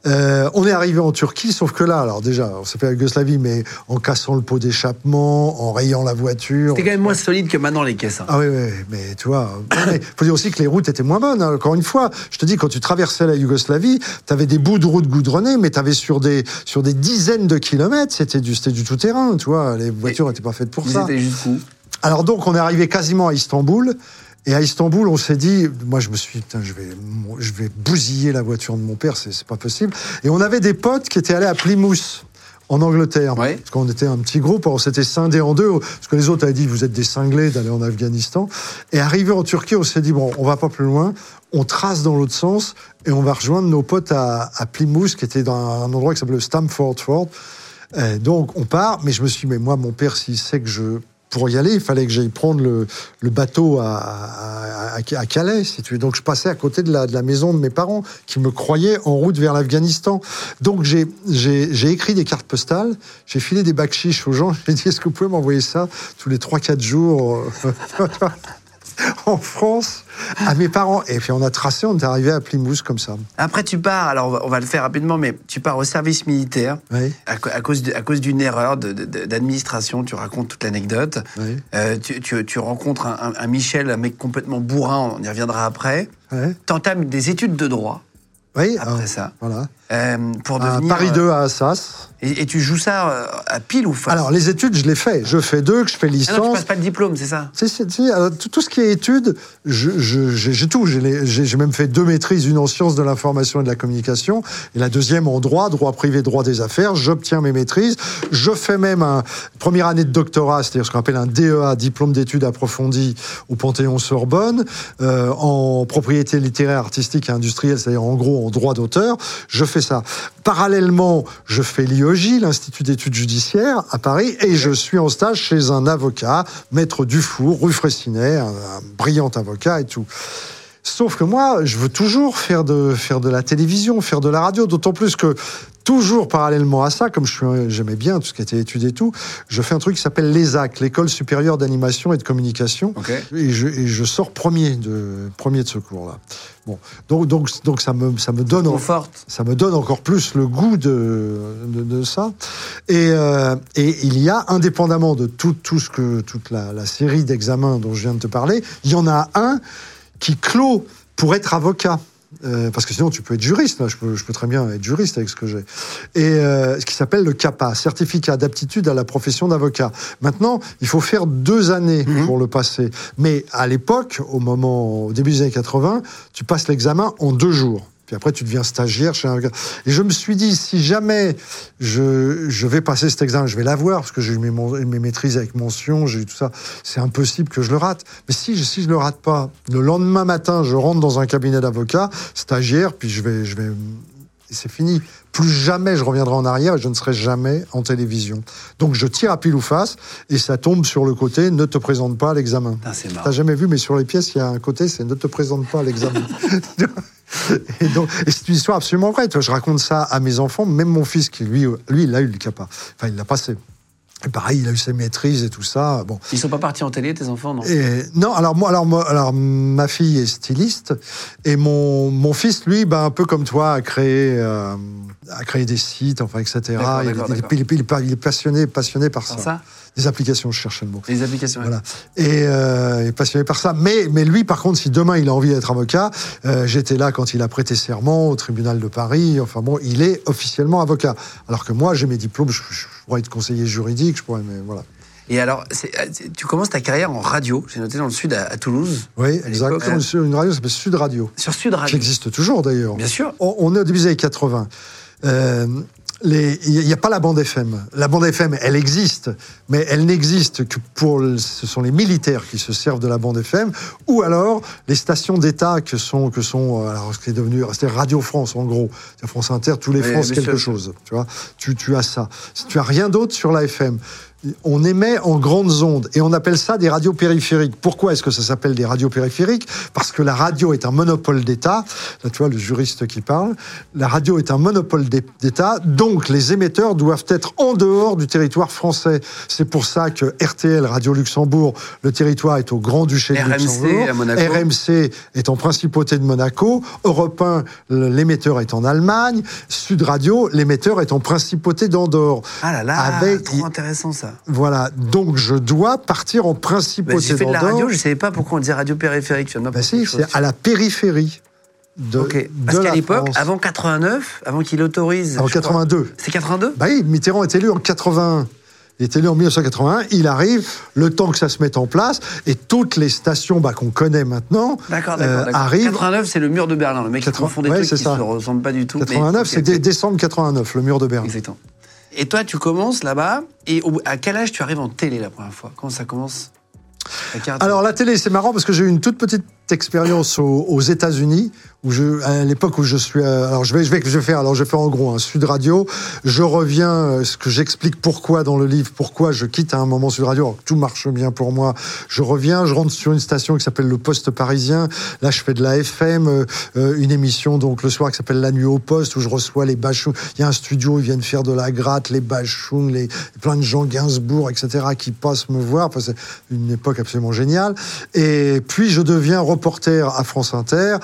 Euh, on est arrivé en Turquie, sauf que là, alors déjà, on s'est fait la Yougoslavie, mais en cassant le pot d'échappement, en rayant la voiture. C'était quand même moins solide que maintenant les caisses. hein. Ah oui, oui, mais tu vois, il faut dire aussi que les routes étaient moins bonnes. hein. Encore une fois, je te dis, quand tu traversais la Yougoslavie, tu avais des bouts de route goudronnés, mais tu avais sur des, sur des dizaines de kilomètres, c'était du, du tout-terrain, tu vois. Les voitures n'étaient pas faites pour Ils ça. étaient jusqu'où? Alors donc, on est arrivé quasiment à Istanbul. Et à Istanbul, on s'est dit, moi je me suis dit, putain, je vais, je vais bousiller la voiture de mon père, c'est pas possible. Et on avait des potes qui étaient allés à Plymouth, en Angleterre. Ouais. Parce qu'on était un petit groupe, on s'était scindé en deux, parce que les autres avaient dit, vous êtes des cinglés d'aller en Afghanistan. Et arrivé en Turquie, on s'est dit, bon, on va pas plus loin, on trace dans l'autre sens, et on va rejoindre nos potes à, à Plymouth, qui était dans un endroit qui s'appelle Stamford Ford. Donc on part, mais je me suis dit, mais moi, mon père, s'il sait que je. Pour y aller, il fallait que j'aille prendre le, bateau à, Calais. Donc je passais à côté de la, maison de mes parents, qui me croyaient en route vers l'Afghanistan. Donc j'ai- écrit des cartes postales, j'ai filé des bacs aux gens, j'ai dit, est-ce que vous pouvez m'envoyer ça tous les 3-4 jours euh, en France à mes parents Et puis on a tracé, on est arrivé à Plymouth comme ça. Après, tu pars, alors on va, on va le faire rapidement, mais tu pars au service militaire. Oui. À, à cause de- à cause d'une erreur d'administration, tu racontes toute l'anecdote. Oui. Euh, tu, tu- tu rencontres un, un- un Michel, un mec complètement bourrin, on y reviendra après. Ouais. T'entames des études de droit Oui, après ça, Voilà. euh, pour À devenir. Paris euh, 2 à Assas. Et, et tu joues ça euh, à pile ou face? Alors, les études, je les fais. Je fais deux, que je fais Ah non, tu licence. passes pas le diplôme, c'est ça? Si, si, si, alors, tout, tout ce qui est études, j'ai tout. J'ai même fait deux maîtrises, une en sciences de l'information et de la communication, et la deuxième en droit, droit privé, droit des affaires. J'obtiens mes maîtrises. Je fais même un première année de doctorat, c'est-à-dire ce qu'on appelle un DEA, diplôme d'études approfondies au Panthéon-Sorbonne, euh, en propriété littéraire, artistique et industrielle, c'est-à-dire en gros en droit d'auteur. Je fais ça. Parallèlement, je fais l'Institut d'études judiciaires, à Paris, et je suis en stage chez un avocat, maître Dufour, rue Fraissinet, un brillant avocat et tout. Sauf que moi, je veux toujours faire de, faire de la télévision, faire de la radio, d'autant plus que toujours parallèlement à ça, comme j'aimais bien tout ce qui était études et tout, je fais un truc qui s'appelle l'ESAC, l'École supérieure d'animation et de communication. Et je, et je sors premier de, premier de ce cours-là. Bon, donc, donc, donc ça, me, ça me donne... en- ça me donne encore plus le goût de, de, de ça. Et, euh, et il y a, indépendamment de tout, tout ce que, toute la, la série d'examens dont je viens de te parler, il y en a un qui clôt pour être avocat. Euh, parce que sinon, tu peux être juriste. Là. Je, peux, je peux très bien être juriste avec ce que j'ai. Et euh, ce qui s'appelle le CAPA, certificat d'aptitude à la profession d'avocat. Maintenant, il faut faire deux années pour le passer. Mais à l'époque, au moment, au début des années 80, tu passes l'examen en deux jours. Puis après, tu deviens stagiaire chez un gars. Et je me suis dit, si jamais je, vais passer cet examen, je vais l'avoir, parce que j'ai eu mes, mes maîtrises avec mention, j'ai eu tout ça, c'est impossible que je le rate. Mais si, je- si je le rate pas, le lendemain matin, je rentre dans un cabinet d'avocat, stagiaire, puis je vais, c'est fini. Plus jamais je reviendrai en arrière et je ne serai jamais en télévision. Donc je tire à pile ou face et ça tombe sur le côté ne te présente pas à l'examen. Marrant. T'as jamais vu, mais sur les pièces, il y a un côté, c'est ne te présente pas à l'examen. et donc, c'est une histoire absolument vraie. Je raconte ça à mes enfants, même mon fils qui, lui, lui, il a eu le CAPA. Enfin, il l'a passé. Et pareil, il a eu ses maîtrises et tout ça. Bon. Ils sont pas partis en télé, tes enfants, non? Et, non, alors moi, alors moi, alors ma fille est styliste et mon, mon fils, lui, bah, un peu comme toi, a créé, euh, a créé des sites, enfin, etc. Il, il- il- il- il- il est passionné, passionné par Par ça. ça? Des applications, je cherchais le mot. Les applications. Voilà. Et euh, il est passionné par ça. Mais, mais lui, par contre, si demain il a envie d'être avocat, euh, j'étais là quand il a prêté serment au tribunal de Paris. Enfin bon, il est officiellement avocat. Alors que moi, j'ai mes diplômes, je, je pourrais être conseiller juridique, je pourrais, mais voilà. Et alors, tu commences ta carrière en radio, j'ai noté dans le sud, à, à Toulouse. Oui, exactement. Sur Une radio qui s'appelle Sud Radio, Sur Sud qui Radio. existe toujours d'ailleurs. Bien sûr. On, on est au début des années 80. Euh, Il n'y a pas la bande FM. La bande FM, elle existe, mais elle n'existe que pour. Ce sont les militaires qui se servent de la bande FM, ou alors les stations d'État que sont, que sont euh, alors, ce qui est devenu c'est Radio France en gros. France Inter, tous les Oui, France quelque chose. Tu vois, tu, tu as ça. Tu as rien d'autre sur la FM. On émet en grandes ondes et on appelle ça des radios périphériques. Pourquoi est-ce que ça s'appelle des radios périphériques? Parce que la radio est un monopole d'État. Là, tu vois le juriste qui parle. La radio est un monopole d'État, donc les émetteurs doivent être en dehors du territoire français. C'est pour ça que RTL, Radio Luxembourg, le territoire est au Grand-Duché de RMC Luxembourg. à Monaco. RMC est en principauté de Monaco. Europe 1, l'émetteur est en Allemagne. Sud Radio, l'émetteur est en principauté d'Andorre. Ah là là, Avec- trop intéressant ça. Voilà, donc je dois partir en Bah, principauté J'ai fait de la radio, je savais pas pourquoi on disait radio périphérique. Bah si, c'est à la périphérie de, Ok. de Parce qu'à l'époque, avant 89, avant qu'il autorise. En je crois- 82. C'est 82 Bah oui, Mitterrand est élu en 81. Il est élu en 1981, il arrive, le temps que ça se mette en place, et toutes les stations bah, qu'on connaît maintenant D'accord, d'accord. euh, arrivent. 89, c'est le mur de Berlin. Le mec 80 qui confond des ouais, trucs qui ça. se ressemblent pas du tout. mais- 89, ok, c'est décembre 89, le mur de Berlin. Exactement. Et toi, tu commences là-bas, et au- à quel âge tu arrives en télé la première fois? Comment ça commence? La carte- Alors la télé, c'est marrant parce que j'ai eu une toute petite expérience aux, aux États-Unis à l'époque où je suis, euh, alors je vais, je vais, je vais faire, alors je faire en gros un Sud Radio. Je reviens, euh, ce que j'explique pourquoi dans le livre, pourquoi je quitte à un moment Sud Radio. tout marche bien pour moi. Je reviens, je rentre sur une station qui s'appelle le Poste Parisien. Là, je fais de la FM, euh, une émission donc le soir qui s'appelle La Nuit au Poste où je reçois les bachung. Il y a un studio, ils viennent faire de la gratte, les bachung, les plein de gens Gainsbourg, etc. qui passent me voir. C'est une époque absolument géniale. Et puis je deviens reporter à France Inter.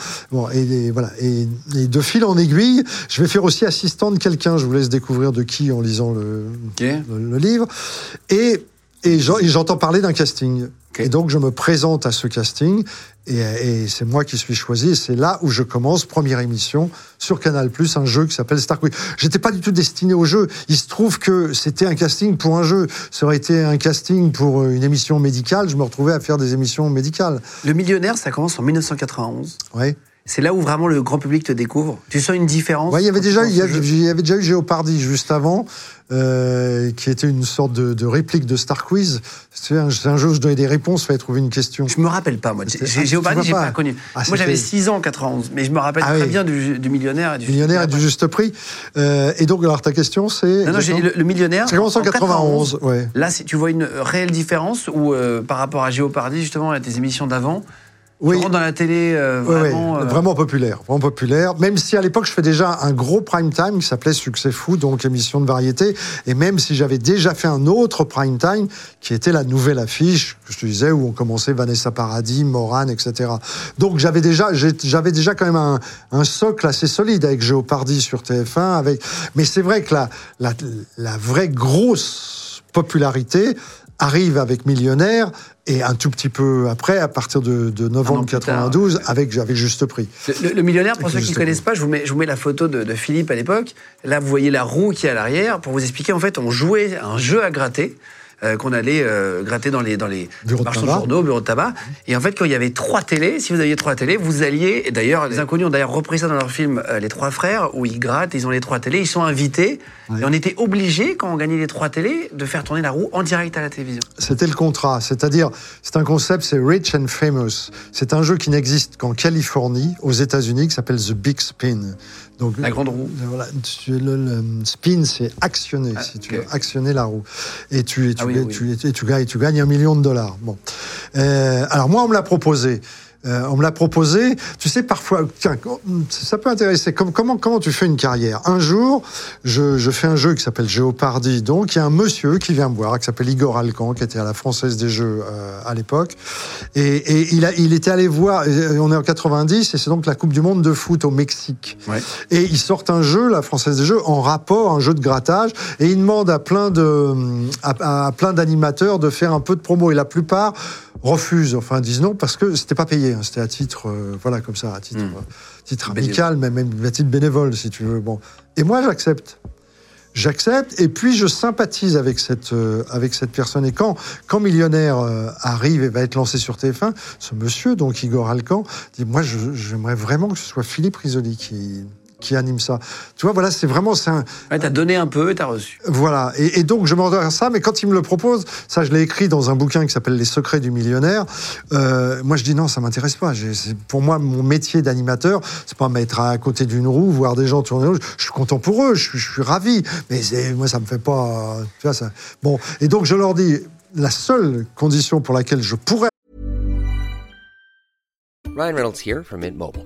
Et voilà. Et, et de fil en aiguille, je vais faire aussi assistant de quelqu'un. Je vous laisse découvrir de qui en lisant le, Ok. le, le livre. Et, et j'en- et j'entends parler d'un casting. Et donc je me présente à ce casting. Et, et c'est moi qui suis choisi. Et c'est là où je commence, première émission, sur Canal+, un jeu qui s'appelle Star Quiz. J'étais pas du tout destiné au jeu. Il se trouve que c'était un casting pour un jeu. Ça aurait été un casting pour une émission médicale. Je me retrouvais à faire des émissions médicales. Le millionnaire, ça commence en 1991. Ouais. C'est là où vraiment le grand public te découvre. Tu sens une différence Ouais, il y avait déjà, il y, y avait eu Géopardy juste avant, euh, qui était une sorte de, de réplique de Star Quiz. C'est un, c'est un jeu où je donnais des réponses, il fallait trouver une question. Je me rappelle pas, moi. J'ai ah, j'ai pas. pas connu. Ah, moi, j'avais c'était- 6 ans en 91, mais je me rappelle Ah très oui. bien du, du millionnaire et du Millionnaire et du juste prix. Euh, et donc, alors ta question, c'est. Non, non, j'ai le, le millionnaire. Ça commence en 91, ouais. Là, tu vois une réelle différence ou euh, par rapport à Géopardy, justement, à tes émissions d'avant, Oui. dans la télé euh, vraiment. euh, vraiment populaire, vraiment populaire. Même si à l'époque je fais déjà un gros prime time qui s'appelait Succès Fou, donc émission de variété, et même si j'avais déjà fait un autre prime time qui était la nouvelle affiche que je te disais où on commençait Vanessa Paradis, Morane, etc. Donc j'avais déjà, j'avais déjà quand même un, un socle assez solide avec Géopardy sur TF1, avec. Mais c'est vrai que la, la, la vraie grosse popularité arrive avec Millionnaire et un tout petit peu après, à partir de, novembre plus tard. 92, avec, avec Juste Prix. Le, le- le millionnaire, pour ceux qui ne connaissent pas, je vous, mets, je vous mets la photo de, de Philippe à l'époque. Là, vous voyez la roue qui est à l'arrière. Pour vous expliquer, en fait, on jouait à un jeu à gratter. Euh, qu'on allait euh, gratter dans les, dans les marchands de journaux, bureaux de tabac. Et en fait, quand il y avait trois télés, si vous aviez trois télés, vous alliez. Et d'ailleurs, les inconnus ont d'ailleurs repris ça dans leur film euh, Les Trois Frères, où ils grattent, ils ont les trois télés, ils sont invités. Et on était obligés, quand on gagnait les trois télés, de faire tourner la roue en direct à la télévision. C'était le contrat, c'est-à-dire, c'est un concept, c'est Rich and Famous. C'est un jeu qui n'existe qu'en Californie, aux États-Unis, qui s'appelle The Big Spin. Donc, La grande roue. euh, Voilà, tu- le, le spin, c'est actionner, Ah, si tu ok. veux, actionner la roue. Et tu, et tu, Ah oui, gagnes- oui. tu- et tu gagnes, tu gagnes un million de dollars. Bon. Euh, alors moi, on me l'a proposé. Euh, on me l'a proposé. Tu sais, parfois, tiens, ça peut intéresser. Comme, comment, comment tu fais une carrière? Un jour, je, je fais un jeu qui s'appelle Géopardy. Donc, il y a un monsieur qui vient me voir, qui s'appelle Igor Alcan, qui était à la Française des Jeux euh, à l'époque. Et, et il, a, il était allé voir, euh, on est en 90, et c'est donc la Coupe du Monde de foot au Mexique. Ouais. Et ils sortent un jeu, la Française des Jeux, en rapport, un jeu de grattage, et ils demandent à plein de, à, à plein d'animateurs de faire un peu de promo. Et la plupart refusent, enfin disent non, parce que c'était pas payé. Hein. C'était à titre, euh, voilà, comme ça, à titre, Mm. euh, titre amical, mais même à titre bénévole, si tu veux. Bon. Et moi, j'accepte. J'accepte et puis je sympathise avec cette euh, avec cette personne et quand quand millionnaire euh, arrive et va être lancé sur TF1 ce monsieur donc Igor Alcan dit moi j'aimerais vraiment que ce soit Philippe Risoli qui qui anime ça. Tu vois, voilà, c'est vraiment c'est un, Ouais, t'as donné un peu et t'as reçu. voilà. Et, et donc, je m'en à ça, mais quand il me le propose, ça, je l'ai écrit dans un bouquin qui s'appelle Les secrets du millionnaire. euh, moi, je dis non, ça m'intéresse pas. Pour moi, mon métier d'animateur, c'est pas mettre à côté d'une roue, voir des gens tourner. Je suis content pour eux, je, suis- je suis ravi. Mais moi, ça me fait pas. Tu vois, ça. Bon. Et donc, je leur dis, la seule condition pour laquelle je pourrais Ryan Reynolds here from Mint Mobile.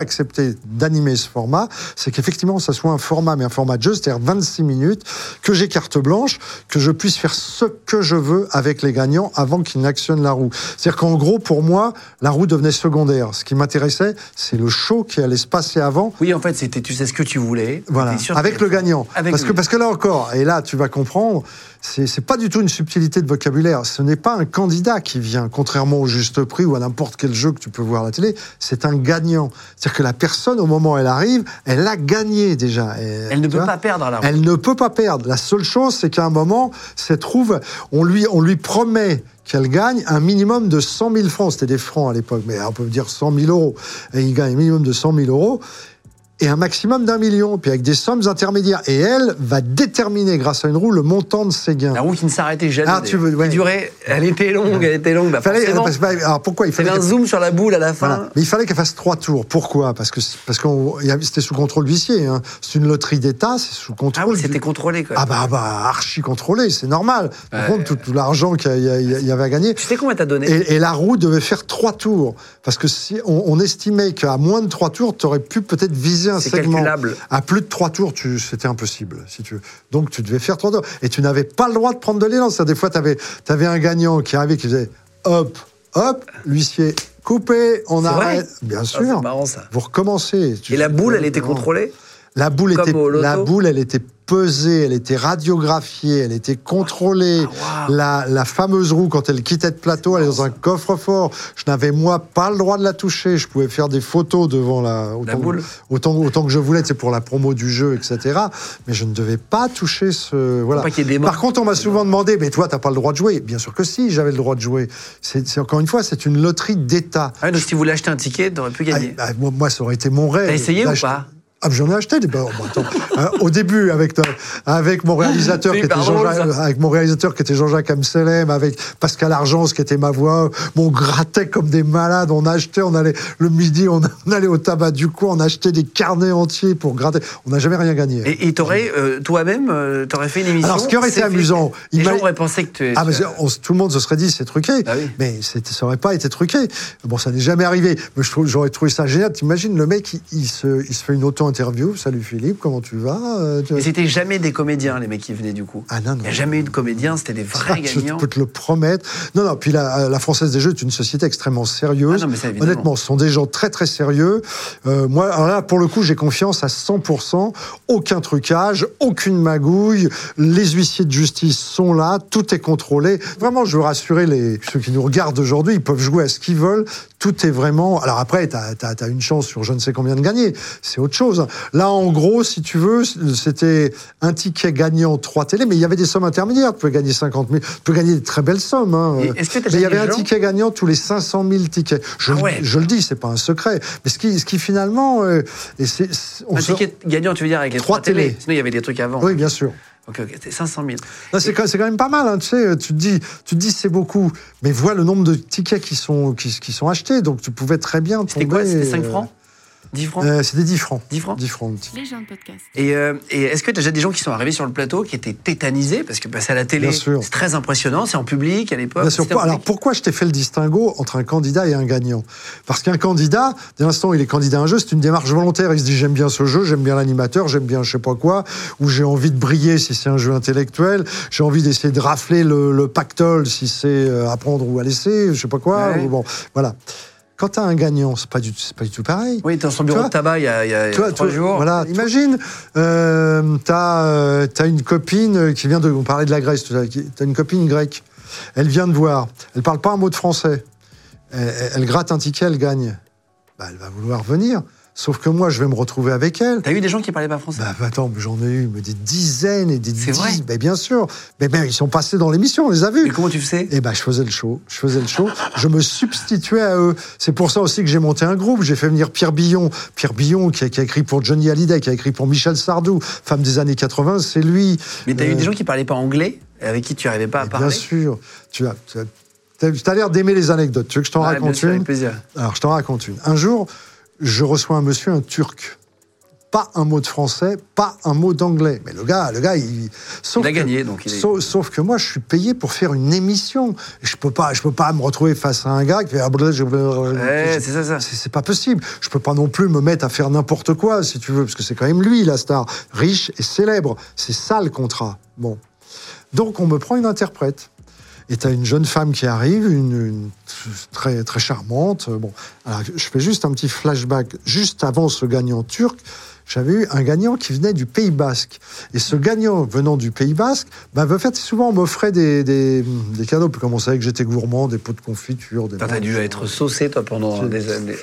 accepter d'animer ce format, c'est qu'effectivement, ça soit un format, mais un format de jeu, c'est-à-dire 26 minutes, que j'ai carte blanche, que je puisse faire ce que je veux avec les gagnants avant qu'ils n'actionnent la roue. C'est-à-dire qu'en gros, pour moi, la roue devenait secondaire. Ce qui m'intéressait, c'est le show qui allait se passer avant, Oui, en fait, c'était tu sais ce que tu voulais. voilà, avec le gagnant. Avec parce, lui. que, parce que là encore, et là tu vas comprendre, c'est c'est pas du tout une subtilité de vocabulaire. Ce n'est pas un candidat qui vient, contrairement au juste prix ou à n'importe quel jeu que tu peux voir à la télé. C'est un gagnant. C'est-à-dire que la personne, au moment où elle arrive, elle a gagné déjà. Elle ne peut vois, pas perdre roue. Elle ne peut pas perdre. La seule chose, c'est qu'à un moment, trouve, on lui, on lui promet qu'elle gagne un minimum de 100 000 francs. C'était des francs à l'époque, mais on peut dire 100 000 euros. Et il gagne un minimum de 100 000 euros et un maximum d'un million, puis avec des sommes intermédiaires. Et elle va déterminer, grâce à une roue, le montant de ses gains. La roue qui ne s'arrêtait jamais. Ah, tu veux- Qui ouais. durait, elle était longue, elle était longue. Bah, Fallait- parce que- alors pourquoi il fallait un zoom sur la boule à la fin. Voilà. Mais il fallait qu'elle fasse trois tours. Pourquoi? Parce que parce avait- c'était sous contrôle d'huissier. Hein. C'est une loterie d'État, c'est sous contrôle. Ah oui, du- c'était contrôlé quand même. Ah bah, bah archi contrôlé, c'est normal. Par Ouais. contre, tout, tout l'argent qu'il y, avait à gagner. Tu sais combien t'as donné? Et, et la roue devait faire trois tours. Parce que si on, on estimait qu'à moins de trois tours, tu aurais pu peut-être viser un C'est segment. calculable. À plus de trois tours, c'était impossible, si tu veux. Donc tu devais faire trois tours. Et tu n'avais pas le droit de prendre de l'élan. Des fois, tu avais, un gagnant qui arrivait, qui faisait hop, hop, l'huissier coupé, on arrête. Bien sûr. C'est marrant ça. Vous recommencez. Et la boule, elle était contrôlée? La boule, Comme était, la boule, elle était pesée, elle était radiographiée, elle était contrôlée. Ah, la, la fameuse roue, quand elle quittait le plateau, elle est dans un coffre-fort. Je n'avais, moi, pas le droit de la toucher. Je pouvais faire des photos devant la, autant, boule. autant, autant que je voulais. C'est pour la promo du jeu, etc. Mais je ne devais pas toucher ce. Voilà. pas. Par contre, on m'a souvent demandé, mais toi, t'as pas le droit de jouer. Bien sûr que si, j'avais le droit de jouer. C'est, encore une fois, c'est une loterie d'État. Ah, donc si vous voulez acheter un ticket, t'aurais pu gagner. Ah, bah, moi, ça aurait été mon rêve. T'as essayé ou pas? Ah, j'en ai acheté des. Bon, attends. Hein, au début, avec ton- avec mon réalisateur qui était Jean-Jacques, ça. avec mon réalisateur qui était Jean-Jacques Amselem, avec Pascal Argence qui était ma voix, on grattait comme des malades, on achetait, on allait le midi, on, allait au tabac du coin, on achetait des carnets entiers pour gratter. On n'a jamais rien gagné. Et t'aurais, euh, toi-même, euh, t'aurais fait une émission. Alors, ce qui aurait été amusant, les gens auraient pensé que tu. Ah, mais on- tout le monde se serait dit c'est truqué, Ah oui. mais ça aurait pas été truqué. Bon, ça n'est jamais arrivé. Mais j'aurais trouvé ça génial. T'imagines le mec, il, il se, il se fait une auto-interview. Salut Philippe, comment tu vas Euh, tu- Et c'était jamais des comédiens, les mecs qui venaient du coup. Ah non, non. Il n'y a jamais eu de comédiens, c'était des vrais Je gagnants. peux te le promettre. Non, non, puis la, la Française des Jeux est une société extrêmement sérieuse. Ah non, mais ça. Honnêtement, ce sont des gens très, très sérieux. Euh, moi, alors là, pour le coup, j'ai confiance à 100%. Aucun trucage, aucune magouille. Les huissiers de justice sont là, tout est contrôlé. Vraiment, je veux rassurer les, ceux qui nous regardent aujourd'hui, ils peuvent jouer à ce qu'ils veulent. Tout est vraiment... Alors après, tu as, une chance sur je ne sais combien de gagner. C'est autre chose. Là, en gros, si tu veux, c'était un ticket gagnant, trois télés, mais il y avait des sommes intermédiaires. Tu pouvais gagner 50 000, tu peux gagner des très belles sommes. hein. Mais il y avait un ticket gagnant tous les 500 000 tickets. Je, Ah ouais. je le dis, c'est pas un secret. Mais ce qui, ce qui finalement... euh, et c'est, c'est- on Un se- ticket gagnant, tu veux dire, avec les Trois télés. télés. Sinon, il y avait des trucs avant. Oui, bien sûr. Ok, ok, c'était 500 000. Non, c'est, quand, c'est quand même pas mal, hein, tu sais. Tu te dis, tu te dis c'est beaucoup, mais vois le nombre de tickets qui sont, qui, qui sont achetés. Donc tu pouvais très bien tomber... C'était quoi? C'était 5 euh, francs? 10 francs euh, C'était 10 francs. 10 francs 10 francs. Les gens de podcast. Et, euh, et est-ce que tu as déjà des gens qui sont arrivés sur le plateau qui étaient tétanisés Parce que passer à la télé, Bien sûr. c'est très impressionnant, c'est en public à l'époque. Bien sûr. Alors pourquoi je t'ai fait le distinguo entre un candidat et un gagnant? Parce qu'un candidat, dès l'instant où il est candidat à un jeu, c'est une démarche volontaire. Il se dit j'aime bien ce jeu, j'aime bien l'animateur, j'aime bien je sais pas quoi, ou j'ai envie de briller si c'est un jeu intellectuel, j'ai envie d'essayer de rafler le, le pactole si c'est euh, à prendre ou à laisser, je sais pas quoi. Ouais. ou Bon, voilà. Quand tu as un gagnant, c'est pas, du- pas du tout pareil. Oui, t'es dans son Tu bureau vois, de tabac il y a, il y a toi, trois toi, jours. Voilà, imagine, euh, t'as euh, t'as une copine qui vient de. On parlait de la Grèce, tout à l'heure, qui- t'as une copine grecque. Elle vient de voir. Elle parle pas un mot de français. Elle, elle gratte un ticket, elle gagne. Bah, elle va vouloir venir. Sauf que moi, je vais me retrouver avec elle. T'as eu des gens qui parlaient pas français? Bah, attends, j'en ai eu mais des dizaines et des C'est vrai dizaines. Mais bien sûr. Mais ben, ils sont passés dans l'émission, on les a vus. Et comment tu sais Et ben, je faisais le show. Je faisais le show. je me substituais à eux. C'est pour ça aussi que j'ai monté un groupe. J'ai fait venir Pierre Billon. Pierre Billon, qui a, qui a écrit pour Johnny Hallyday, qui a écrit pour Michel Sardou, femme des années 80, c'est lui. Mais t'as eu Euh, des gens qui parlaient pas anglais, et avec qui tu arrivais pas à mais parler? Bien sûr. Tu as, tu as, l'air d'aimer les anecdotes. Tu veux que je t'en Ouais, raconte sûr, avec une? plaisir. Alors, je t'en raconte une. Un jour, je reçois un monsieur, un turc. Pas un mot de français, pas un mot d'anglais. Mais le gars, le gars, il. Sauf Il a que- gagné, donc il est- Sauf, sauf que moi, je suis payé pour faire une émission. Je peux pas, je peux pas me retrouver face à un gars qui fait. ah, je- Ouais, c'est ça, ça. c'est pas possible. Je peux pas non plus me mettre à faire n'importe quoi, si tu veux, parce que c'est quand même lui, la star, riche et célèbre. C'est ça le contrat. Bon. Donc, on me prend une interprète. Et t'as une jeune femme qui arrive, une, une très, très charmante. Bon, alors, je fais juste un petit flashback. Juste avant ce gagnant turc, j'avais eu un gagnant qui venait du Pays Basque. Et ce gagnant venant du Pays Basque, ben, en fait, souvent, on m'offrait des, des, des cadeaux. Puis comme on savait que j'étais gourmand, des pots de confiture. Des T'as dû être saucé, toi, pendant des années.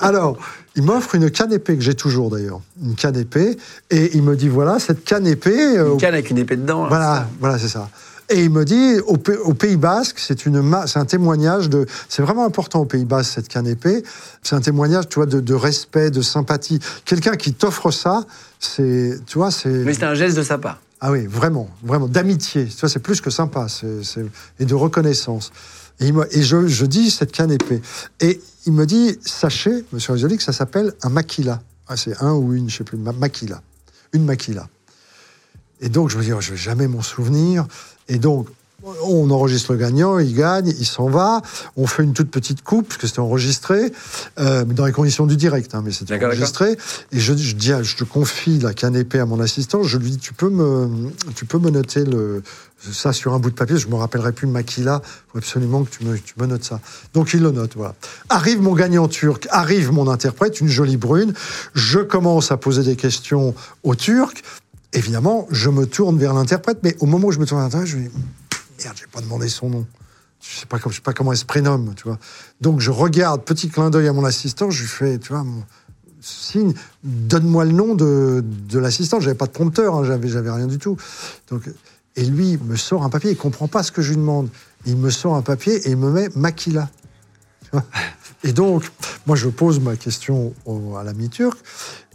alors, il m'offre une canne épée que j'ai toujours d'ailleurs, une canne épée, et il me dit voilà cette canne épée. euh, Une canne avec une épée dedans. là, voilà, voilà, c'est ça. Et il me dit au, Pays Basque, c'est c'est un témoignage de, c'est vraiment important au Pays Basque cette canne épée. C'est un témoignage, tu vois, de, de respect, de sympathie. Quelqu'un qui t'offre ça, c'est, tu vois, c'est. Mais c'était un geste de sa part. Ah oui, vraiment, vraiment, d'amitié. Tu vois, c'est plus que sympa, c'est, c'est- et de reconnaissance. Et, il me- et je, je dis cette canne épée. Et il me dit, sachez, monsieur Risoli, que ça s'appelle un maquila. Ah, c'est un ou une, je sais plus, ma- maquila. Une maquila. Et donc, je me dis, oh, je vais jamais m'en souvenir. Et donc, on enregistre le gagnant, il gagne, il s'en va. On fait une toute petite coupe, parce que c'était enregistré, euh, dans les conditions du direct, hein, mais c'était enregistré. Et je, je dis, à- je te confie la canne épée à mon assistant. Je lui dis, tu peux me, tu peux me noter le, ça sur un bout de papier. Je me rappellerai plus Makila. Faut absolument que tu me, tu me notes ça. Donc il le note. Voilà. Arrive mon gagnant turc, arrive mon interprète, une jolie brune. Je commence à poser des questions au turc. Évidemment, je me tourne vers l'interprète, mais au moment où je me tourne vers l'interprète, je me dis merde, j'ai pas demandé son nom. Je sais pas, sais pas comment elle se prénomme, tu vois. Donc je regarde, petit clin d'œil à mon assistant, je lui fais, tu vois, mon signe, donne-moi le nom de, de l'assistant. J'avais pas de prompteur, hein, j'avais, rien du tout. Donc, et lui me sort un papier, il comprend pas ce que je lui demande. Il me sort un papier et il me met Makila. Tu vois Et donc, moi, je pose ma question à l'ami turc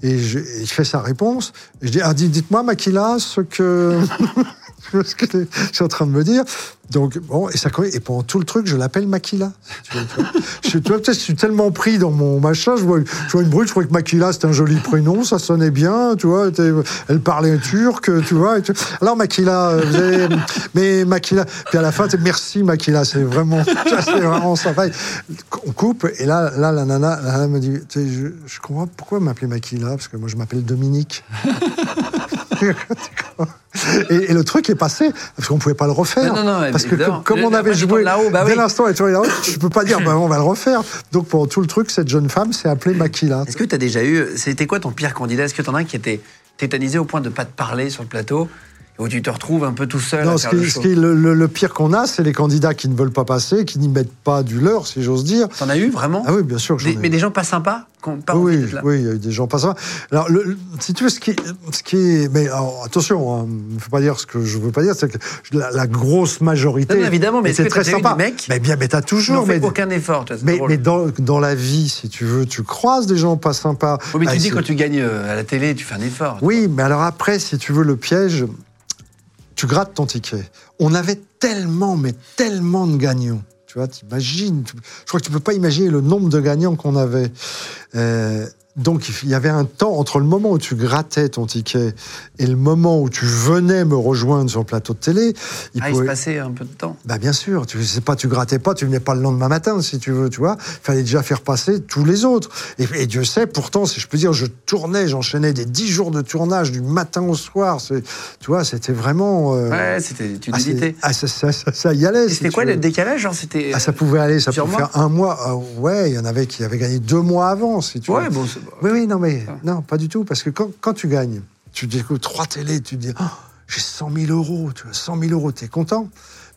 et je, et il fait sa réponse. Et je dis, ah, dites- dites-moi, Makila, ce que, ce que je suis en train de me dire. Donc, bon, et pendant tout le truc, je l'appelle Makila. Je, suis tellement pris dans mon machin, je vois, une brute, je crois que Makila, c'était un joli prénom, ça sonnait bien, tu vois. elle parlait turc, tu vois. Alors, Makila, euh, mais Makila, puis à la fin, merci Makila, c'est vraiment, c'est vraiment sympa. On coupe, et là, là, la nana, la me dit, je, je comprends pourquoi m'appeler Makila, parce que moi, je m'appelle Dominique. Et, et le truc est passé, parce qu'on pouvait pas le refaire. Non, non, non, parce que évidemment. comme, on avait joué bah dès oui. l'instant, tu là-haut, je peux pas dire, bah, on va le refaire. Donc pendant tout le truc, cette jeune femme s'est appelée Makila. Est-ce que tu as déjà eu. C'était quoi ton pire candidat? Est-ce que tu en as un qui était tétanisé au point de pas te parler sur le plateau? Où tu te retrouves un peu tout seul Non, à ce faire qui, le ce qui est le, le- le pire qu'on a, c'est les candidats qui ne veulent pas passer, qui n'y mettent pas du leur, si j'ose dire. T'en as eu vraiment Ah oui, bien sûr que j'en Des- ai Mais eu. des gens pas sympas pas Oui, oui, il y a eu des gens pas sympas. Alors, si tu veux, ce qui, ce qui est. Mais alors, attention, il ne faut pas dire ce que je veux pas dire, c'est que la, la grosse majorité. Non, non, évidemment, mais t'as très eu sympa. des mecs mais bien, mais t'as toujours. fait Mais, aucun effort. c'est mais, mais dans, dans la vie, si tu veux, tu croises des gens pas sympas. Oui, mais Ah, tu dis c'est- quand tu gagnes euh, à la télé, tu fais un effort. Oui, mais alors après, si tu veux le piège, tu grattes ton ticket. On avait tellement, mais tellement de gagnants. Tu vois, t'imagines. Je crois que tu peux pas imaginer le nombre de gagnants qu'on avait. Euh, donc il y avait un temps entre le moment où tu grattais ton ticket et le moment où tu venais me rejoindre sur le plateau de télé. Il, ah, il se passait un peu de temps. Bah bien sûr, tu sais pas, tu grattais pas, tu venais pas le lendemain matin si tu veux, tu vois. Il fallait déjà faire passer tous les autres. Et, Dieu sait, pourtant, si je peux dire, je tournais, j'enchaînais des dix jours de tournage du matin au soir. Tu vois, c'était vraiment. Euh, ouais, c'était tu hésitais. Ah, ça, ça, ça, y allait. C'était quoi le décalage genre, c'était. Ah, ça pouvait aller, ça pouvait faire un mois. Ah, ouais, il y en avait qui avaient gagné deux mois avant, si tu ouais, Bon, oui, oui, non, mais Ah. non, pas du tout. Parce que quand, quand tu gagnes, tu découvres trois télés, tu te dis, Oh, j'ai 100 000 euros, tu vois, 100 000 euros, t'es content.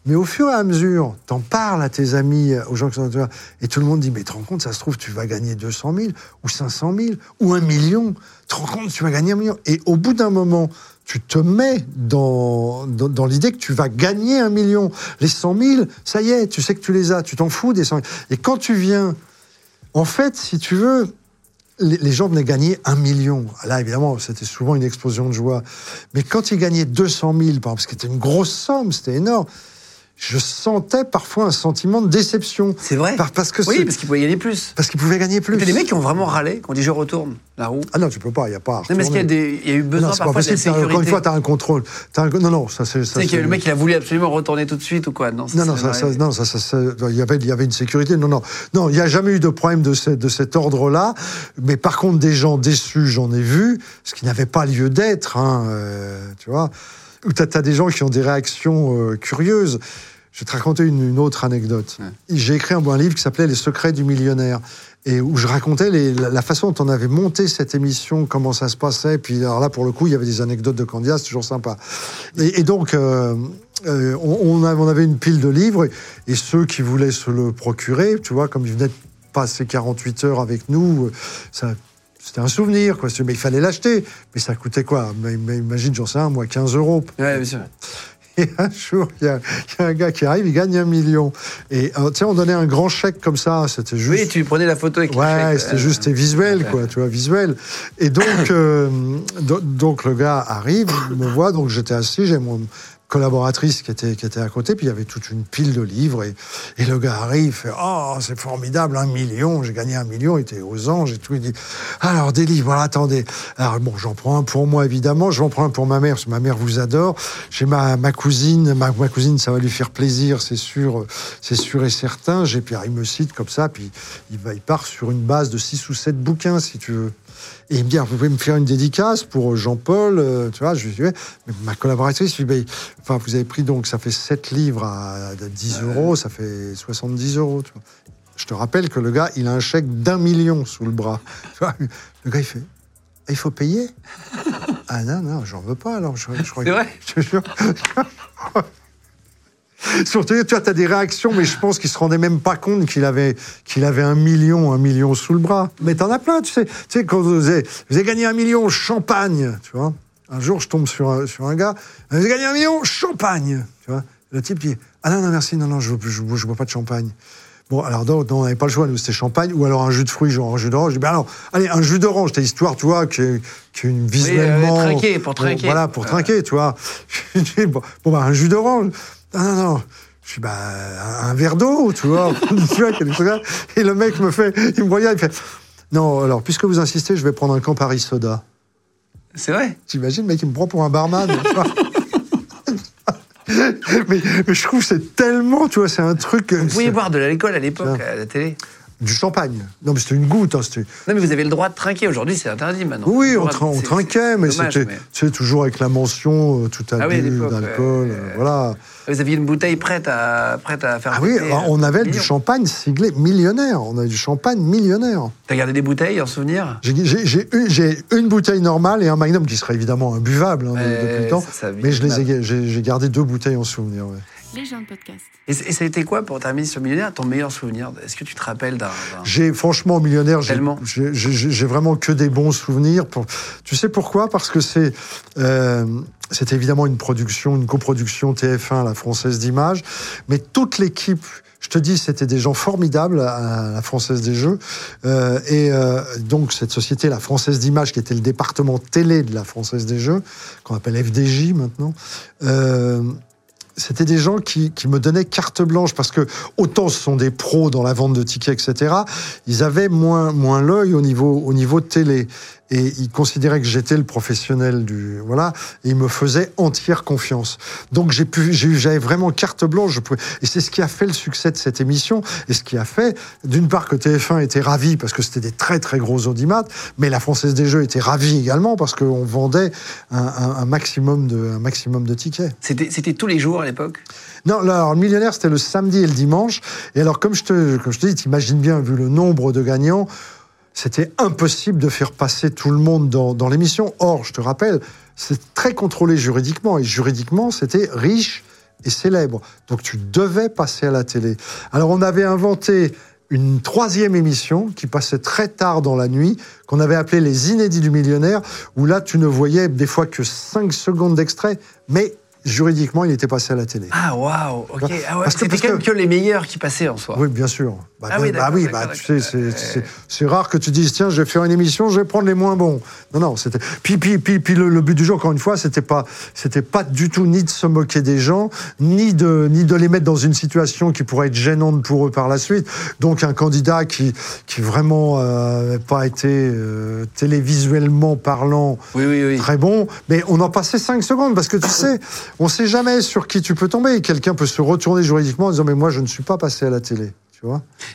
Mais au fur et à mesure, t'en parles à tes amis, aux gens qui sont autour, et tout le monde dit, mais te rends compte, ça se trouve, tu vas gagner 200 000, ou 500 000, ou un million. Te rends compte, tu vas gagner un million. Et au bout d'un moment, tu te mets dans, dans, dans l'idée que tu vas gagner un million. Les 100 000, ça y est, tu sais que tu les as, tu t'en fous des 100 000. Et quand tu viens, en fait, si tu veux, les, gens venaient gagner un million. Là, évidemment, c'était souvent une explosion de joie. Mais quand ils gagnaient 200 000, par exemple, parce que c'était une grosse somme, c'était énorme, je sentais parfois un sentiment de déception. C'est vrai. Par- parce que oui, parce qu'ils pouvaient gagner plus. parce qu'ils pouvaient gagner plus. Il y a des mecs qui ont vraiment râlé, qui ont dit je retourne la roue. Ah non, tu peux pas, il n'y a pas. à Non, mais est-ce qu'il y a, des, y a eu besoin Non, parfois de sécurité Encore une fois, tu as un contrôle. T'as un- Non, non, ça c'est. C'est- le mec, il a voulu absolument retourner tout de suite ou quoi? Non, Non, non, ça, non, ça, ça- ça- il y avait, il y avait une sécurité. Non, non, non, il n'y a jamais eu de problème de, ce- de cet ordre-là. Mais par contre, des gens déçus, j'en ai vu, ce qui n'avait pas lieu d'être, hein, euh, tu vois. Ou t'as as des gens qui ont des réactions euh, curieuses. Je vais te raconter une, une autre anecdote. J'ai écrit un, un livre qui s'appelait Les secrets du millionnaire. Et où je racontais les- la, façon dont on avait monté cette émission, comment ça se passait. Puis alors là, pour le coup, il y avait des anecdotes de candidats, c'est toujours sympa. Et, et donc, euh, euh, on, avait une pile de livres, et, et ceux qui voulaient se le procurer, tu vois, comme ils venaient de passer 48 heures avec nous, ça, c'était un souvenir, quoi. Mais il fallait l'acheter. Mais ça coûtait quoi? Mais- mais Imagine, j'en sais un, moi, 15 euros. Ouais, bien sûr. Et un jour, il y, a il y a un gars qui arrive, il gagne un million. Et euh, tu sais, on donnait un grand chèque comme ça, c'était juste. Oui, tu prenais la photo avec le Ouais, c'était euh, juste visuel, quoi, tu vois, visuel. Et donc, euh, do- donc le gars arrive, il me voit, donc j'étais assis, j'ai mon collaboratrice qui était, qui était à côté, puis il y avait toute une pile de livres, et, et le gars arrive, il fait « Oh, c'est formidable, un million, j'ai gagné un million, il était aux anges, et tout. » Il dit « Alors, des livres, voilà, attendez. Alors, bon, j'en prends un pour moi, évidemment, j'en prends un pour ma mère, parce que ma mère vous adore. J'ai ma, ma cousine, ma, cousine, ça va lui faire plaisir, c'est sûr, c'est sûr et certain. J'ai, puis il me cite comme ça, puis il, va, il part sur une base de six ou sept bouquins, si tu veux. Et il me dit, Ah, vous pouvez me faire une dédicace pour Jean-Paul, euh, tu vois, je lui dis. Mais ma collaboratrice, je lui Ben, enfin, vous avez pris donc, ça fait 7 livres à, à 10 euros, ça fait 70 euros, tu vois. Je te rappelle que le gars, il a un chèque d'un million sous le bras. Le gars, il fait, Ah, il faut payer Ah non, non, j'en veux pas, alors. Je, je vrai je Surtout, tu vois, as des réactions, mais je pense qu'il se rendait même pas compte qu'il avait, qu'il avait un million, un million sous le bras. Mais t'en as plein, tu sais. Tu sais, quand vous avez, vous avez gagné un million, champagne, tu vois. Un jour, je tombe sur un, sur un gars, vous avez gagné un million, champagne, tu vois. Le type dit, ah non, non, merci, non, non, je, je, je bois pas de champagne. Bon, alors, non, non, on n'avait pas le choix, nous, c'était champagne, ou alors un jus de fruits, genre un jus d'orange. Je dis, ben alors, allez, un jus d'orange, t'as histoire, tu vois, qui est, qui est une visuellement. trinquer, pour Bon, trinquer. Voilà, pour trinquer, tu vois. Bon, bon, bah, un jus d'orange. Ah, non, non. Je suis, bah, un, verre d'eau, tu vois. Et le mec me fait, il me regarde, il fait, non, alors, puisque vous insistez, je vais prendre un Campari Soda. C'est vrai? T'imagines, le mec, il me prend pour un barman. mais, mais je trouve que c'est tellement, tu vois, c'est un truc. Vous pouviez boire de l'alcool à l'époque à la télé? Du champagne. Non, mais c'était une goutte. hein, Non, mais vous avez le droit de trinquer. Aujourd'hui, c'est interdit maintenant. Oui, on, on trinquait, mais c'était mais- toujours avec la mention euh, tout Ah oui, à abus l'époque, d'alcool. euh, voilà. Vous aviez une bouteille prête à, prête à faire. Ah oui, alors, euh, on avait du champagne siglé millionnaire. On avait du champagne millionnaire. T'as gardé des bouteilles en souvenir J'ai une, bouteille normale et un magnum qui serait évidemment imbuvable hein, depuis le temps. ça, ça, mais je les ai, évidemment. j'ai j'ai gardé deux bouteilles en souvenir. ouais. Les gens de podcast. Et, ça a été quoi pour terminer sur Millionnaire ton meilleur souvenir? Est-ce que tu te rappelles d'un. J'ai franchement millionnaire, j'ai Tellement. j'ai- j'ai- j'ai vraiment que des bons souvenirs. Pour... Tu sais pourquoi? Parce que c'est euh, c'est évidemment une production, une coproduction TF1, la Française d'Images, mais toute l'équipe. Je te dis, c'était des gens formidables à la Française des Jeux. Euh, et euh, donc, cette société, la Française d'Images, qui était le département télé de la Française des Jeux, qu'on appelle FDJ maintenant, euh, c'était des gens qui, me donnaient carte blanche parce que autant ce sont des pros dans la vente de tickets, etc. Ils avaient moins moins l'œil au niveau au niveau télé et ils considéraient que j'étais le professionnel du voilà et ils me faisaient entière confiance. Donc j'ai pu j'avais vraiment carte blanche. Je pouvais, et c'est ce qui a fait le succès de cette émission et ce qui a fait d'une part que TF1 était ravi parce que c'était des très très gros audimat, mais la Française des Jeux était ravie également parce qu'on vendait un, un, un, maximum de un maximum de tickets. C'était c'était tous les jours à l'époque? Non, alors, le millionnaire c'était le samedi et le dimanche. Et alors comme je te comme je te dis, t'imagines bien vu le nombre de gagnants c'était impossible de faire passer tout le monde dans, dans l'émission. Or, je te rappelle, c'est très contrôlé juridiquement, et juridiquement, c'était riche et célèbre. Donc tu devais passer à la télé. Alors on avait inventé une troisième émission qui passait très tard dans la nuit, qu'on avait appelée Les Inédits du Millionnaire, où là tu ne voyais des fois que 5 secondes d'extrait, mais juridiquement, il était passé à la télé. Ah, waouh, ok. Ah ouais, c'était quand même que les meilleurs qui passaient en soi. Oui, bien sûr. Bah, ah oui, bah, oui bah, tu sais, c'est rare que tu dises, tiens, je vais faire une émission, je vais prendre les moins bons. Non, non, c'était. Puis, puis, puis, puis le, le, but du jeu, encore une fois, c'était pas, c'était pas du tout ni de se moquer des gens, ni de, ni de les mettre dans une situation qui pourrait être gênante pour eux par la suite. Donc, un candidat qui, qui vraiment euh, pas été euh, télévisuellement parlant oui, oui, oui. très bon, mais on en passait 5 secondes parce que tu sais, on sait jamais sur qui tu peux tomber. Quelqu'un peut se retourner juridiquement en disant, mais moi, je ne suis pas passé à la télé.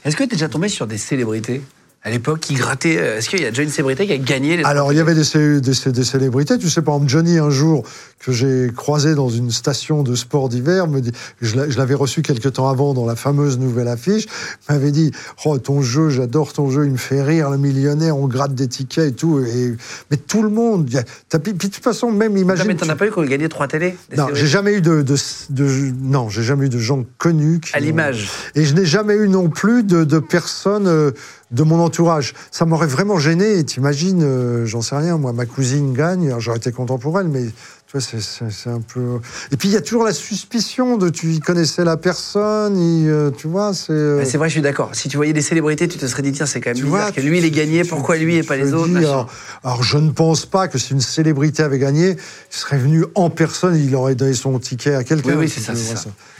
Est-ce que tu es déjà tombé sur des célébrités? À l'époque qui grattaient Est-ce qu'il y a déjà une célébrité qui a gagné les Alors, il y avait des, des, des, célébrités. Tu sais, par exemple, Johnny, un jour, que j'ai croisé dans une station de sport d'hiver, me dit, je l'avais reçu quelques temps avant dans la fameuse nouvelle affiche, m'avait dit Oh, ton jeu, j'adore ton jeu, il me fait rire, le millionnaire, on gratte des tickets et tout. Et, mais tout le monde. Puis, de toute façon, même imagine. Non, mais t'en as pas eu qu'on gagné trois télés Non, j'ai jamais eu de, de, de, non, j'ai jamais eu de gens connus. à l'image. Et je n'ai jamais eu non plus de, de personnes. Euh, de mon entourage. Ça m'aurait vraiment gêné. T'imagines, euh, j'en sais rien, moi, ma cousine gagne, j'aurais été content pour elle, mais tu vois, c'est un peu. Et puis il y a toujours la suspicion de tu connaissais la personne, et, euh, tu vois, c'est. Euh... C'est vrai, je suis d'accord. Si tu voyais des célébrités, tu te serais dit tiens, c'est quand même tu bizarre vois, que lui il ait gagné, pourquoi lui et pas les autres dis, alors, alors, je ne pense pas que si une célébrité avait gagné, il serait venu en personne, il aurait donné son ticket à quelqu'un. Oui, oui, c'est ça.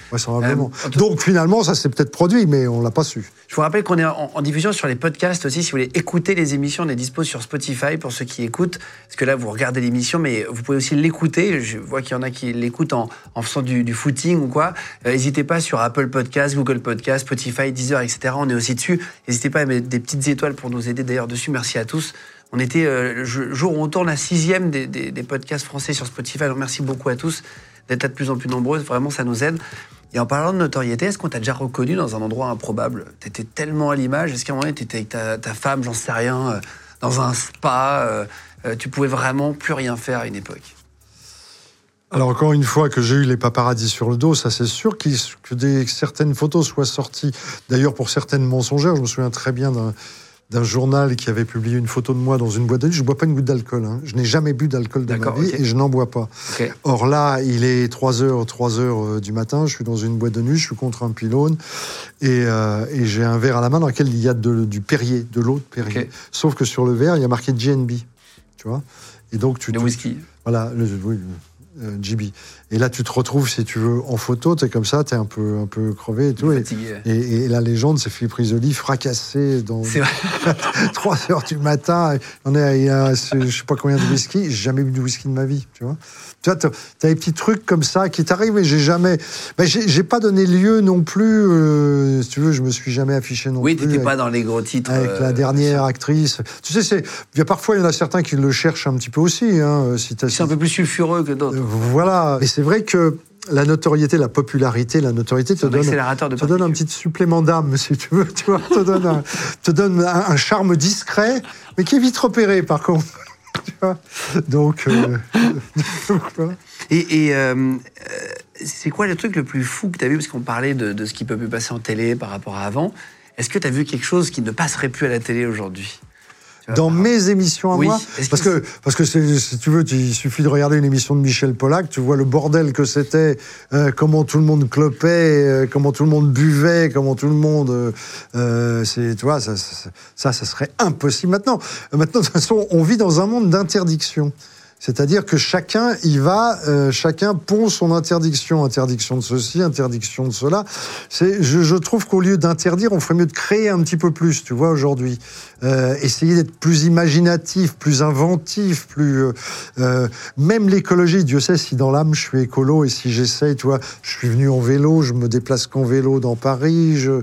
Vraisemblablement. Euh, Donc finalement, ça s'est peut-être produit, mais on l'a pas su. Je vous rappelle qu'on est en, en, diffusion sur les podcasts aussi. Si vous voulez écouter les émissions, on est dispo sur Spotify pour ceux qui écoutent. Parce que là, vous regardez l'émission, mais vous pouvez aussi l'écouter. Je vois qu'il y en a qui l'écoutent en, en, faisant du, du, footing ou quoi. N'hésitez pas sur Apple Podcasts, Google Podcasts, Spotify, Deezer, etc. On est aussi dessus. N'hésitez pas à mettre des petites étoiles pour nous aider d'ailleurs dessus. Merci à tous. On était euh, le jour où on tourne la sixième des, des, des podcasts français sur Spotify. Alors merci beaucoup à tous d'être de plus en plus nombreuses. Vraiment, ça nous aide. Et en parlant de notoriété, est-ce qu'on t'a déjà reconnu dans un endroit improbable? T'étais tellement à l'image. Est-ce qu'à un moment, t'étais avec ta, femme, j'en sais rien, euh, dans un spa euh, euh, Tu pouvais vraiment plus rien faire à une époque? Alors encore une fois que j'ai eu les paparazzis sur le dos, ça c'est sûr qu que des, certaines photos soient sorties. D'ailleurs pour certaines mensongères, je me souviens très bien d'un d'un journal qui avait publié une photo de moi dans une boîte de nuit. Je ne bois pas une goutte d'alcool. Hein. Je n'ai jamais bu d'alcool de ma vie okay. et je n'en bois pas. Okay. Or là, il est 3 heures, 3 heures du matin. Je suis dans une boîte de nuit. Je suis contre un pylône et, euh, et j'ai un verre à la main dans lequel il y a de, du Perrier, de l'eau de Perrier. Okay. Sauf que sur le verre, il y a marqué GNB. Tu vois Et donc tu. Le whisky. Voilà. Le, oui, euh, GB. Et là, tu te retrouves, si tu veux, en photo, tu es comme ça, tu es un peu, un peu crevé et tout. Et, et, et, la légende, c'est Philippe Risoli fracassé dans 3 heures du matin. On est, il y a, je sais pas combien de whisky. J'ai jamais bu de whisky de ma vie, tu vois. Tu vois, tu as des petits trucs comme ça qui t'arrivent, mais j'ai jamais. Ben, j'ai pas donné lieu non plus. Euh, si tu veux, je me suis jamais affiché non oui, plus. Oui, t'étais pas dans les gros titres. Avec euh, la dernière actrice. Tu sais, c'est. Il y a parfois, il y en a certains qui le cherchent un petit peu aussi. Hein, si c'est un peu plus sulfureux que d'autres. Voilà. Et c'est vrai que la notoriété, la popularité, la notoriété te donne, de te donne un petit supplément d'âme, si tu veux. Tu vois, te donne, un, te donne un, un, charme discret, mais qui est vite repéré, par contre. Tu vois donc, euh, donc voilà. Et, et euh, c'est quoi le truc le plus fou que tu as vu? Parce qu'on parlait de, de, ce qui peut plus passer en télé par rapport à avant. Est-ce que tu as vu quelque chose qui ne passerait plus à la télé aujourd'hui? Dans mes émissions à oui. moi parce que parce que si tu veux il suffit de regarder une émission de Michel Polac tu vois le bordel que c'était euh, comment tout le monde clopait euh, comment tout le monde buvait comment tout le monde euh, tu vois ça, ça ça ça serait impossible maintenant maintenant de toute façon on vit dans un monde d'interdiction C'est-à-dire que chacun y va, euh, chacun pond son interdiction, interdiction de ceci, interdiction de cela. Je trouve qu'au lieu d'interdire, on ferait mieux de créer un petit peu plus, tu vois, aujourd'hui. Euh, essayer d'être plus imaginatif, plus inventif, plus... euh, euh, même l'écologie, Dieu sait si dans l'âme je suis écolo et si j'essaye, tu vois, je suis venu en vélo, je me déplace qu'en vélo dans Paris, je,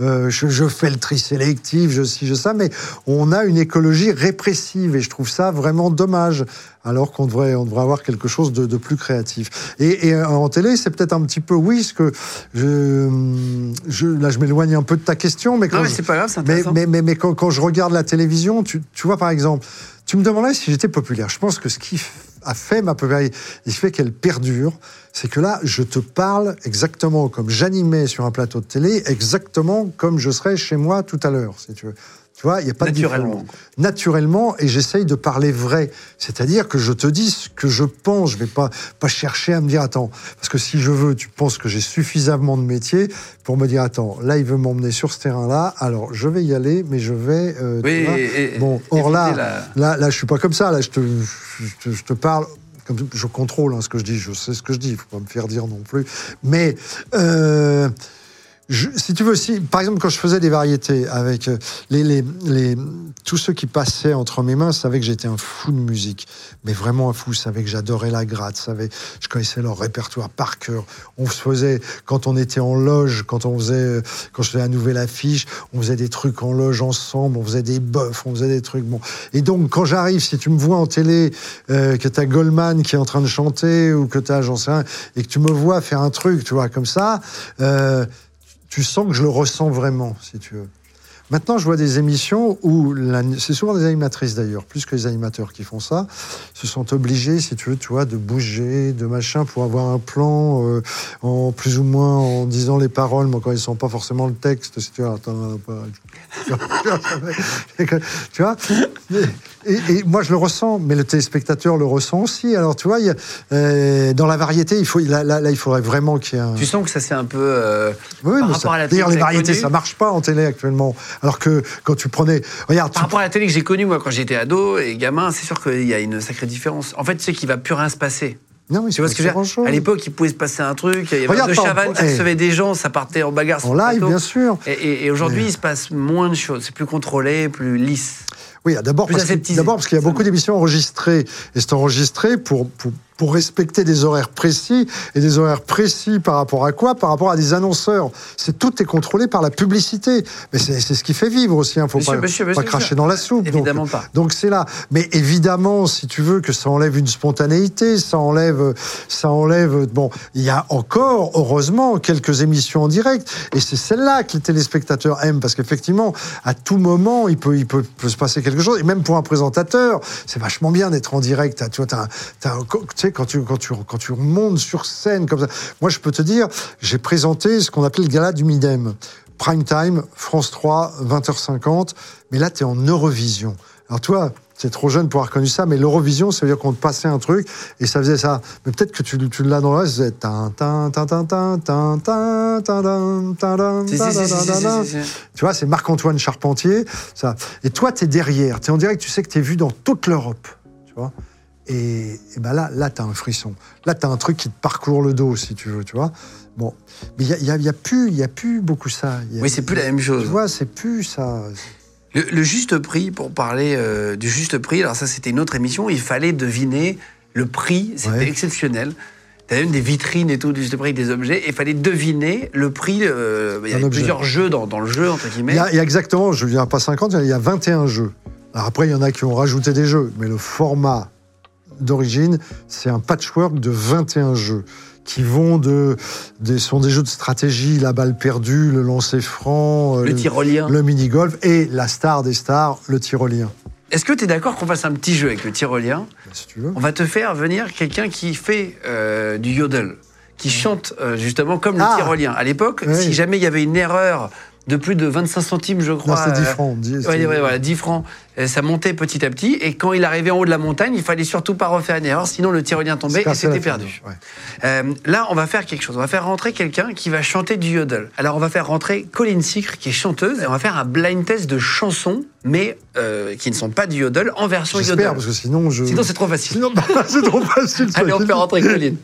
euh, je, je fais le tri sélectif, je si je ça, mais on a une écologie répressive et je trouve ça vraiment dommage alors qu'on devrait, on devrait avoir quelque chose de, de plus créatif. Et, et en télé, c'est peut-être un petit peu oui, ce que je, je là, je m'éloigne un peu de ta question, mais quand Non, mais c'est pas grave, c'est mais, intéressant. mais, mais, mais quand, quand je regarde la télévision, tu, tu vois par exemple, tu me demandais si j'étais populaire. Je pense que ce qui a fait ma popularité, qui fait qu'elle perdure, c'est que là, je te parle exactement comme j'animais sur un plateau de télé, exactement comme je serais chez moi tout à l'heure, si tu veux. Tu vois, il n'y a pas Naturellement, de différence. Naturellement, et j'essaye de parler vrai. C'est-à-dire que je te dis ce que je pense. Je vais pas, pas chercher à me dire, attends, parce que si je veux, tu penses que j'ai suffisamment de métier pour me dire, attends, là, il veut m'emmener sur ce terrain-là, alors je vais y aller, mais je vais. euh, tu Oui, vois. et- et- bon, or là, la- là, là, je suis pas comme ça. Là, je te, je te, je te parle. Comme je contrôle hein, ce que je dis, je sais ce que je dis, il faut pas me faire dire non plus. Mais euh, je- si tu veux, si, par exemple, quand je faisais des variétés avec euh, les, les, les, tous ceux qui passaient entre mes mains savaient que j'étais un fou de musique, mais vraiment un fou, savaient que j'adorais la gratte, savaient, je connaissais leur répertoire par cœur. On se faisait, quand on était en loge, quand on faisait, euh, quand je faisais la nouvelle affiche, on faisait des trucs en loge ensemble, on faisait des bœufs, on faisait des trucs. Bon. Et donc, quand j'arrive, si tu me vois en télé, euh, que t'as Goldman qui est en train de chanter, ou que t'as, j'en sais rien, et que tu me vois faire un truc, tu vois, comme ça, euh, tu sens que je le ressens vraiment, si tu veux. Maintenant, je vois des émissions où, c'est souvent des animatrices d'ailleurs, plus que les animateurs qui font ça, se sont obligés, si tu veux, tu vois, de bouger, de machin, pour avoir un plan, euh, en plus ou moins en disant les paroles, mais quand ils ne sont pas forcément le texte, si tu vois, attends, pas- tu vois? Et, et moi, je le ressens, mais le téléspectateur le ressent aussi. Alors, tu vois, il y a, euh, dans la variété, il faut, là, là, là, il faudrait vraiment qu'il y ait un... Tu sens que ça c'est un peu. euh, Oui, par rapport ça- à la D'ailleurs, les variétés, ça marche pas en télé actuellement. Alors que quand tu prenais, regarde, tu Par rapport à la télé que j'ai connue, moi, quand j'étais ado et gamin, c'est sûr qu'il y a une sacrée différence. En fait, tu sais qu'il va plus rien se passer. Non, mais Tu vois ce que je veux dire? À l'époque, il pouvait se passer un truc. Il y avait Regarde, de Chavannes qui eh. recevait des gens, ça partait en bagarre. En live, plateau. bien sûr. Et, et- et aujourd'hui, Mais- il se passe moins de choses. C'est plus contrôlé, plus lisse. Oui, d'abord parce, qu'il y a beaucoup d'émissions enregistrées. Et c'est enregistré pour, pour, pour respecter des horaires précis. Et des horaires précis par rapport à quoi? Par rapport à des annonceurs. C'est, tout est contrôlé par la publicité. Mais c'est, ce qui fait vivre aussi. Il ne faut pas, cracher dans la soupe. Évidemment donc, pas. Donc c'est là. Mais évidemment, si tu veux que ça enlève une spontanéité, ça enlève, ça enlève. Bon, il y a encore, heureusement, quelques émissions en direct, et c'est celle-là que les téléspectateurs aiment parce qu'effectivement, à tout moment, il peut, il peut, peut se passer quelque chose. Et même pour un présentateur, c'est vachement bien d'être en direct. Tu vois, un- tu sais, quand tu, quand, tu, quand tu remontes sur scène comme ça. Moi, je peux te dire, j'ai présenté ce qu'on appelait le gala du Midem. Prime time, France 3, 20h50. Mais là, tu es en Eurovision. Alors, toi, c'est trop jeune pour avoir connu ça, mais l'Eurovision, ça veut dire qu'on te passait un truc et ça faisait ça. Mais peut-être que tu, tu l'as dans le reste, c'est Tu vois, c'est Marc-Antoine Charpentier. Ça. Et toi, tu es derrière, tu es en direct, tu sais que tu es vu dans toute l'Europe. Tu vois et, et ben là, là tu as un frisson. Là, tu as un truc qui te parcourt le dos, si tu veux, tu vois. Bon. Mais il n'y a, y a, y a, plus- il y a plus beaucoup ça. Y a- Oui, c'est plus la même chose. Tu vois, c'est plus ça. Le, le juste prix, pour parler euh, du juste prix, alors ça c'était une autre émission, il fallait deviner le prix, c'était Ouais. exceptionnel. T'avais même des vitrines et tout, du juste prix, avec des objets, et il fallait deviner le prix. euh, il y avait plusieurs jeux dans, dans le jeu, entre Il guillemets. y, a, il y a exactement, je ne viens pas 50, il y a 21 jeux. Alors après, il y en a qui ont rajouté des jeux, mais le format d'origine, c'est un patchwork de 21 jeux qui vont de des sont des jeux de stratégie, la balle perdue, le lancer franc, euh, Le tyrolien. le mini golf et la star des stars, le tyrolien. Est-ce que tu es d'accord qu'on fasse un petit jeu avec le tyrolien Si tu veux. On va te faire venir quelqu'un qui fait euh, du yodel, qui chante euh, justement comme le Ah. tyrolien. À l'époque, Oui. si jamais il y avait une erreur de plus de 25 centimes, je crois. C'est 10 euh, francs. 10, Ouais, ouais, voilà, 10 francs. Et ça montait petit à petit. Et quand il arrivait en haut de la montagne, il fallait surtout pas refaire une erreur, sinon le tyrolien tombait et c'était perdu. Ouais. Euh, là, on va faire quelque chose. On va faire rentrer quelqu'un qui va chanter du yodel. Alors, on va faire rentrer Colline Sicre, qui est chanteuse, et on va faire un blind test de chansons, mais euh, qui ne sont pas du yodel, en version yodel. J'espère, parce que sinon, je. Sinon, c'est trop facile. Sinon, bah, c'est trop facile. Allez, on fait rentrer Colline.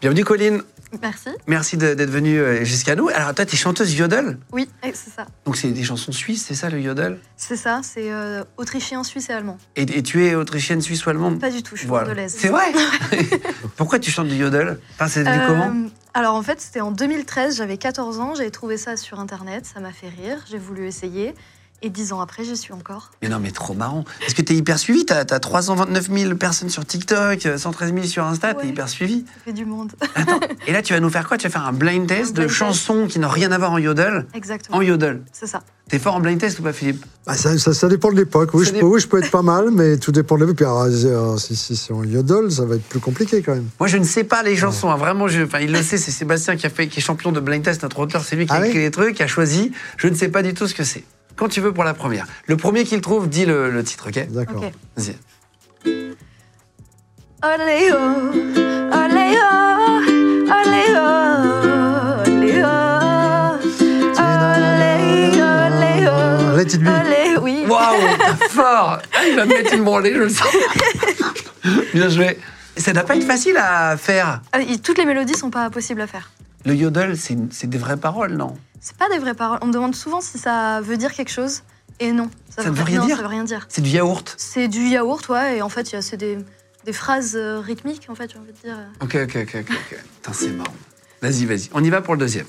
Bienvenue, Colline. Merci. Merci d'être venue euh, jusqu'à nous. Alors, toi, t'es chanteuse yodel Oui, eh, c'est ça. Donc, c'est des chansons suisses, c'est ça le yodel? C'est ça, c'est euh, autrichien, suisse et allemand. et, et tu es autrichienne, suisse ou allemande? Pas du tout, je suis Voilà. C'est vrai? Pourquoi tu chantes du yodel? Enfin, c'est devenu Euh, comment Alors en fait, c'était en 2013, j'avais 14 ans, j'avais trouvé ça sur internet, ça m'a fait rire, j'ai voulu essayer. Et 10 ans après, j'y suis encore. Mais non, mais trop marrant. Parce que t'es hyper suivi? T'as as 329 000 personnes sur TikTok, 113 000 sur Insta. T'es Ouais. hyper suivi. Ça fait du monde. Attends. Et là, tu vas nous faire quoi? Tu vas faire un blind test Un de chansons qui n'ont rien à voir en yodel. Exactement. En yodel. C'est ça. T'es fort en blind test ou pas, Philippe? Bah, ça, ça, ça dépend de l'époque. Oui, je dé- peux, oui, je peux être pas mal, mais tout dépend de l'époque. Puis, alors, euh, si, si c'est en yodel, ça va être plus compliqué quand même. Moi, je ne sais pas les chansons. hein. Vraiment, je, enfin, il le sait. C'est Sébastien qui a fait, qui est champion de blind test, notre auteur. C'est lui qui a Ah oui écrit les trucs, qui a choisi. Je ne sais pas du tout ce que c'est. Quand tu veux pour la première. Le premier qui le trouve, dit le, le titre, ok D'accord. Ok. Vas-y. Olé oh, olé oh, olé oh, olé oh, olé, olé oh, Let it be. olé, oui. Waouh, fort Il va me mettre une branlée, je le sens. Bien joué. Ça doit pas être facile à faire. Ah, toutes les mélodies sont pas possibles à faire. Le yodel, c'est des vraies paroles, non? C'est pas des vraies paroles. On me demande souvent si ça veut dire quelque chose. Et non. Ça ne veut rien non, dire ça veut rien dire. C'est du yaourt C'est du yaourt, ouais, et en fait, c'est des, des phrases euh, rythmiques, en fait, j'ai envie de dire. Ok, ok, ok, ok. ok. Putain, c'est marrant. Vas-y, vas-y. On y va pour le deuxième.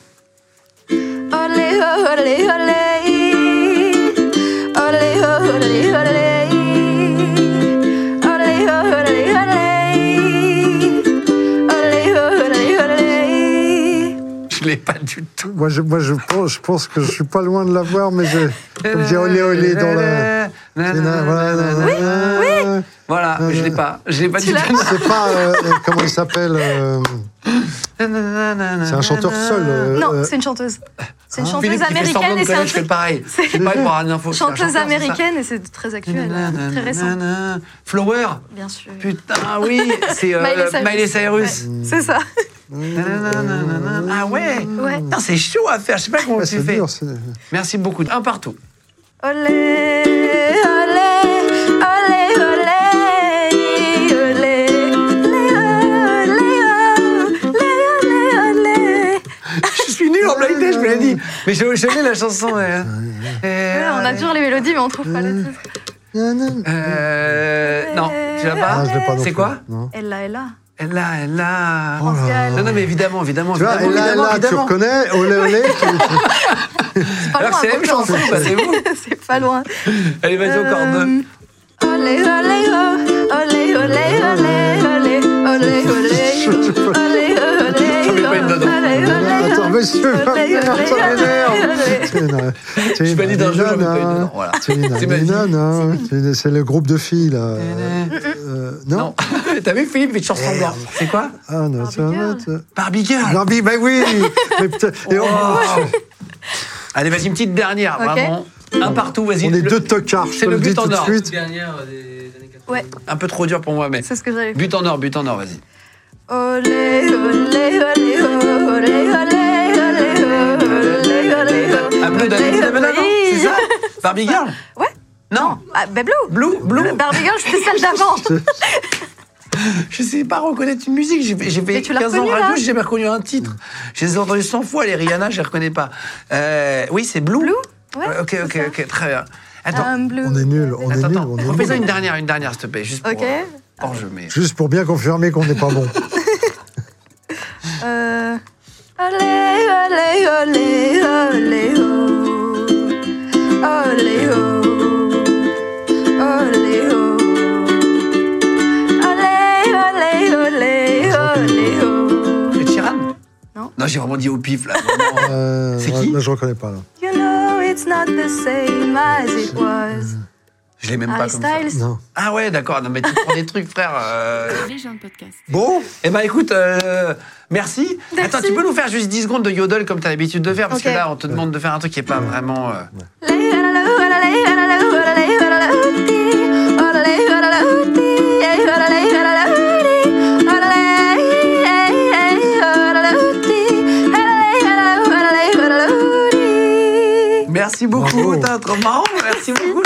Olé, olé, olé. Olé, olé, olé. Olé, l'ai pas du tout. Moi, je, moi je, pense, je pense que je suis pas loin de l'avoir, mais je. Comme dire olé olé dans la. Voilà, Voilà, mais je l'ai pas. Je l'ai pas du tout. C'est pas. euh, euh, comment il s'appelle euh, C'est un chanteur seul. euh, Non, euh, c'est une chanteuse. C'est une Ah, chanteuse américaine et c'est un connaître, je fais truc- pareil. c'est- pareil pour un info. chanteuse américaine et c'est très actuel, euh, très récent, Flower bien sûr. Putain, oui, c'est euh, Miley Cyrus. Miley Cyrus. Ouais, c'est ça. Ah ouais Ouais. C'est chaud à faire. Je sais pas comment ouais, tu fais. dur. Merci beaucoup. Un partout. Olé, olé. Je me l'ai dit. Mais je, connais la chanson. euh. Ouais, on a toujours les mélodies, mais on trouve pas le titre. Euh, non, tu l'as pas Ah, pas C'est quoi. Elle là, elle là. Elle l'a, elle l'a. France Gall. Non, non, mais évidemment, évidemment. Tu vois, là, évidemment, là tu reconnais, olé olé. tu- C'est pas Alors loin. c'est la même chanson, bah, c'est vous. C'est pas loin. Allez, vas-y, encore deux. Euh, Olé, olé, oh, olé, olé, olé, olé, olé, olé, olé, olé, Ça met pas une dedans. olé, olé, Attends, monsieur, olé, ça olé, m'énerve. olé. Tu es une- tu es Je valide une un jeu, j'en mets pas une nana. dedans. Voilà. Tu es une C'est ma vie. nana. Tu es- C'est le groupe de filles, là. Euh, non Non. T'as vu, Philippe, fait de chanson blanc. C'est quoi Ah, non, Barbie ça Girl. Barbie Girl. Barbie, ben oui Oh. Allez, vas-y, une petite dernière, vraiment. Un partout, vas-y. on est deux tocards, je C'est te le dis but en tout de or. suite. Dernière des années 80. Ouais, Un peu trop dur pour moi, mais. c'est ce que j'avais. But en or, but en or, vas-y. Olé, olé, olé, olé, olé, c'est ça Barbie Girl Ouais. Non Ah, ben Blue. Blue, Blue. Barbie Girl, c'était celle d'avant. Je sais pas reconnaître une musique. J'ai fait, j'ai fait Mais tu l'as 15 ans reconnue, radio, j'ai jamais reconnu un titre. Je les ai entendus 100 fois, les Rihanna, je les reconnais pas. Euh, oui, c'est Blue. Blue Ouais. ok, ok, ok, très bien. Attends, blue. On est nuls, on est attends, nuls, attends. on est Refais-en nuls. une dernière, une dernière, s'il te plaît, juste pour Ok. euh, hors jeu, mais. Juste pour bien confirmer qu'on n'est pas bon. Euh... Olé, olé, olé, olé, oh. Olé, oh. Olé, oh. Olé, olé, olé, olé, oh. C'est Chiran Non. Non, j'ai vraiment dit au pif, là. Euh, C'est qui? Là, je reconnais pas. Là. You know it's not the same as it was. Je l'ai même pas comme ça. Styles. Non. Ah ouais, d'accord. Non, mais tu prends des trucs, frère. euh. podcast. Bon, Eh ben écoute, euh, merci. Merci. Attends, tu peux nous faire juste 10 secondes de yodel comme tu as l'habitude de faire Parce que là, on te demande de faire un truc qui est pas vraiment. euh, Merci beaucoup, Bravo. t'es trop marrant, merci beaucoup.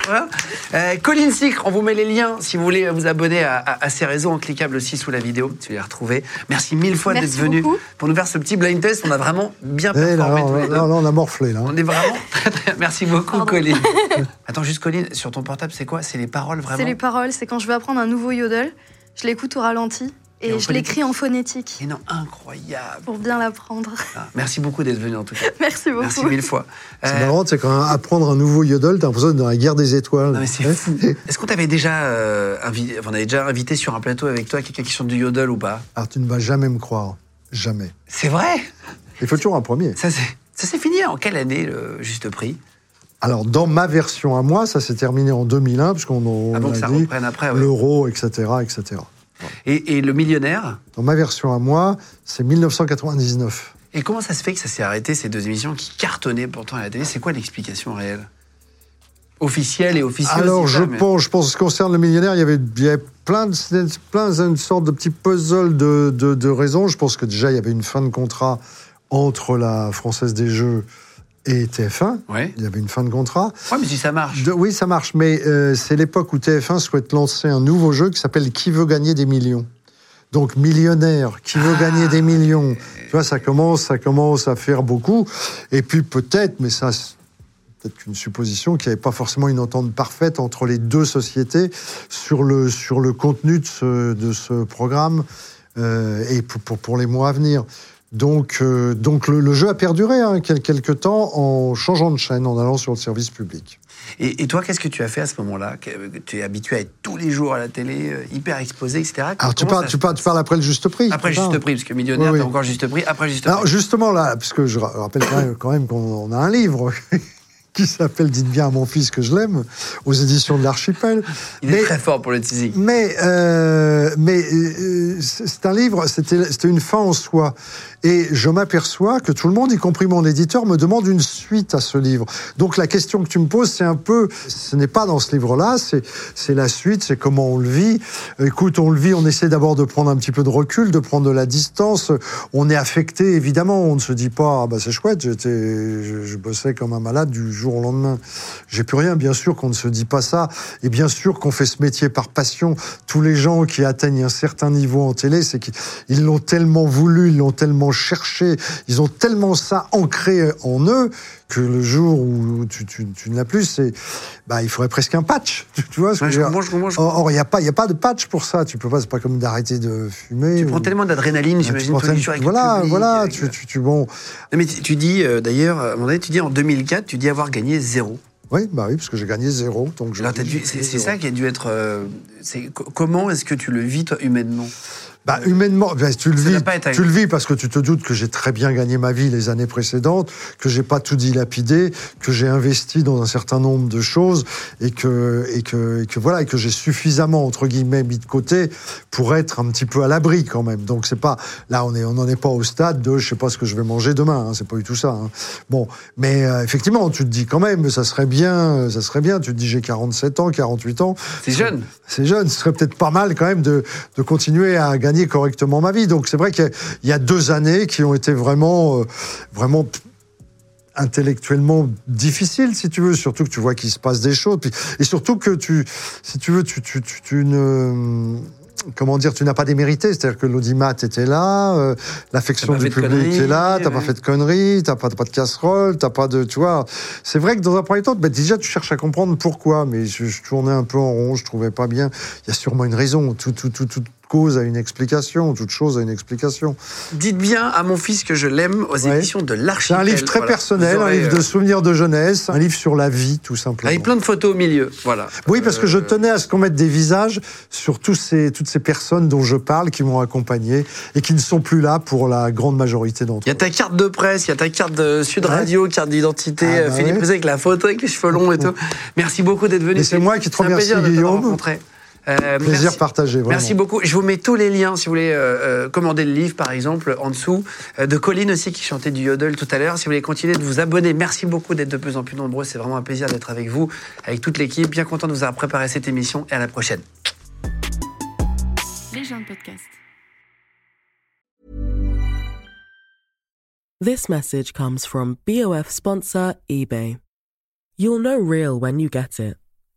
Euh, Colin Sicre, on vous met les liens si vous voulez vous abonner à, à- à ces réseaux en cliquable aussi sous la vidéo, tu vas les retrouver. Merci mille fois d'être venu pour nous faire ce petit blind test. On a vraiment bien eh, là, performé tous là, les deux. là, là, on a morflé. Là. On est vraiment très, très- Merci beaucoup, Pardon. Colline. Attends, juste Colline, sur ton portable, c'est quoi? C'est les paroles vraiment? C'est les paroles, c'est quand je veux apprendre un nouveau yodel, je l'écoute au ralenti Et je l'écris en phonétique Et non, incroyable. pour bien l'apprendre. Ah, merci beaucoup d'être venu en tout cas. Merci beaucoup. Merci mille fois. C'est Euh, marrant, c'est quand apprendre un nouveau yodel, t'as l'impression d'être dans la guerre des étoiles. non mais c'est Ouais. fou. Est-ce qu'on t'avait déjà euh, invité, enfin, on avait déjà invité sur un plateau avec toi quelqu'un qui chante du yodel ou pas? Alors tu ne vas jamais me croire. Jamais. C'est vrai? Il faut toujours un premier. Ça c'est fini en quelle année le juste prix? Alors, dans ma version à moi, ça s'est terminé en 2001, puisqu'on on Avant a dit ouais. l'euro, etc., etc. et, et le millionnaire Dans ma version à moi, c'est 1999. Et comment ça se fait que ça s'est arrêté ces deux émissions qui cartonnaient pourtant à la télé? C'est quoi l'explication réelle? Officielle et officieuse Alors, je ça, mais- pense, je pense, en ce qui concerne le millionnaire, il y avait, il y avait plein, de, plein une sorte de petit puzzle de, de, de raisons. Je pense que déjà, il y avait une fin de contrat entre la Française des Jeux et TF1. Ouais. Il y avait une fin de contrat. Ouais, mais si ça marche. De- oui, ça marche, mais euh, c'est l'époque où TF1 souhaite lancer un nouveau jeu qui s'appelle Qui veut gagner des millions donc millionnaire, qui veut gagner des millions, tu vois, ça commence, ça commence à faire beaucoup. Et puis peut-être, mais ça, c'est peut-être une supposition, qu'il n'y avait pas forcément une entente parfaite entre les deux sociétés sur le, sur le contenu de ce, de ce programme euh, et pour, pour, pour les mois à venir. Donc, euh, donc le, le jeu a perduré hein, quel- quelque temps en changeant de chaîne, en allant sur le service public. Et, et toi, qu'est-ce que tu as fait à ce moment-là? Tu es habitué à être tous les jours à la télé, euh, hyper exposé, etc. Alors tu parles, tu, parles, tu parles après le juste prix Après ça juste prix, parce que millionnaire, Oui, t'as oui. encore juste prix. Après juste Alors prix. justement là, parce que je ra- rappelle quand même, qu'on on a un livre qui s'appelle Dites bien à mon fils que je l'aime, aux éditions de l'Archipel. Il est très fort pour le teasing. Mais, euh, mais euh, c'est un livre, c'était une fin en soi. Et je m'aperçois que tout le monde, y compris mon éditeur, me demande une suite à ce livre. Donc la question que tu me poses, c'est un peu, ce n'est pas dans ce livre-là, c'est la suite, c'est comment on le vit. Écoute, on le vit, on essaie d'abord de prendre un petit peu de recul, de prendre de la distance. On est affecté, évidemment, on ne se dit pas, ah bah c'est chouette, j'étais, je, je bossais comme un malade du jour au lendemain. J'ai plus rien, bien sûr qu'on ne se dit pas ça. Et bien sûr qu'on fait ce métier par passion. Tous les gens qui atteignent un certain niveau en télé, c'est qu'ils ils l'ont tellement voulu, ils l'ont tellement cherché, ils ont tellement ça ancré en eux que le jour où tu, tu, tu ne l'as plus, c'est, bah, il faudrait presque un patch. Tu, vois ce que Ouais, je je comprends, je comprends, je Or, or, il n'y a pas, y a pas de patch pour ça. Tu peux pas, c'est pas comme d'arrêter de fumer. Tu ou- prends tellement d'adrénaline, j'imagine, avec Voilà, public, voilà. avec, Tu, euh, tu, tu- bon. Non, mais tu, dis, euh, d'ailleurs, à un moment donné, tu dis en 2004, tu dis avoir gagné zéro. Oui, bah oui, parce que j'ai gagné zéro. Donc je Alors, t'as dis, dû- j'ai c'est ça qui a dû être. euh, comment est-ce que tu le vis, toi, humainement? Bah, humainement, ben, tu le vis, tu le vis parce que tu te doutes que j'ai très bien gagné ma vie les années précédentes, que j'ai pas tout dilapidé, que j'ai investi dans un certain nombre de choses et que et que et que voilà et que j'ai suffisamment entre guillemets mis de côté pour être un petit peu à l'abri quand même. Donc c'est pas là on est on n'en est pas au stade de je sais pas ce que je vais manger demain. Hein, c'est pas du tout ça. hein. Bon, mais euh, effectivement tu te dis quand même ça serait bien, ça serait bien. Tu te dis j'ai 47 ans, 48 ans. C'est jeune. C'est jeune, ce serait peut-être pas mal quand même de, de continuer à gagner correctement ma vie. Donc c'est vrai qu'il y a- il y a deux années qui ont été vraiment, euh, vraiment intellectuellement difficiles, si tu veux. Surtout que tu vois qu'il se passe des choses. Puis- et surtout que tu, si tu veux, tu, tu, tu, tu ne... Comment dire, tu n'as pas démérité, c'est-à-dire que l'audimat était là, euh, l'affection pas du public est là, t'as pas ouais. fait de conneries, t'as pas, pas de casserole, t'as pas de, tu vois. C'est vrai que dans un premier temps, ben, déjà tu cherches à comprendre pourquoi, mais je, je tournais un peu en rond, je trouvais pas bien. Il y a sûrement une raison. Tout, tout, tout, toute cause a une explication, toute chose a une explication. Dites bien à mon fils que je l'aime aux Ouais. éditions de C'est l'Archipel. un livre très Voilà. personnel, un livre de euh, souvenirs de jeunesse, un livre sur la vie, tout simplement. Avec plein de photos au milieu. Voilà. Oui, parce que je Euh, tenais à ce qu'on mette des visages sur tous ces, toutes ces personnes dont je parle, qui m'ont accompagné et qui ne sont plus là pour la grande majorité d'entre Il y a eux. ta carte de presse, il y a ta carte de Sud Ouais. Radio, carte d'identité, Ah bah Philippe ouais. Avec la photo, avec les cheveux longs et tout. Merci beaucoup d'être venu. C'est moi qui te C'est remercie, plaisir de t'avoir Guillaume. Euh, Plaisir merci. partagé, vraiment. Merci beaucoup. Je vous mets tous les liens si vous voulez euh, euh, commander le livre, par exemple, en dessous. Euh, de Colline aussi, qui chantait du yodel tout à l'heure. Si vous voulez continuer de vous abonner, merci beaucoup d'être de plus en plus nombreux. C'est vraiment un plaisir d'être avec vous, avec toute l'équipe. Bien content de vous avoir préparé cette émission et à la prochaine. Les gens de podcast. This message comes from BOF sponsor eBay. You'll know real when you get it.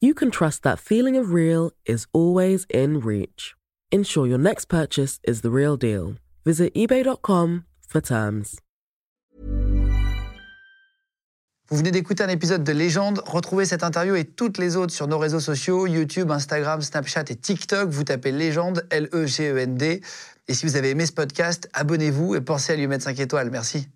you can trust that feeling of real is always in reach. Ensure your next purchase is the real deal. Visit eBay.com for terms. Vous venez d'écouter un épisode de Légende. Retrouvez cette interview et toutes les autres sur nos réseaux sociaux, YouTube, Instagram, Snapchat et TikTok. Vous tapez Légende, L-E-G-E-N-D. Et si vous avez aimé ce podcast, abonnez-vous et pensez à lui mettre 5 étoiles. Merci.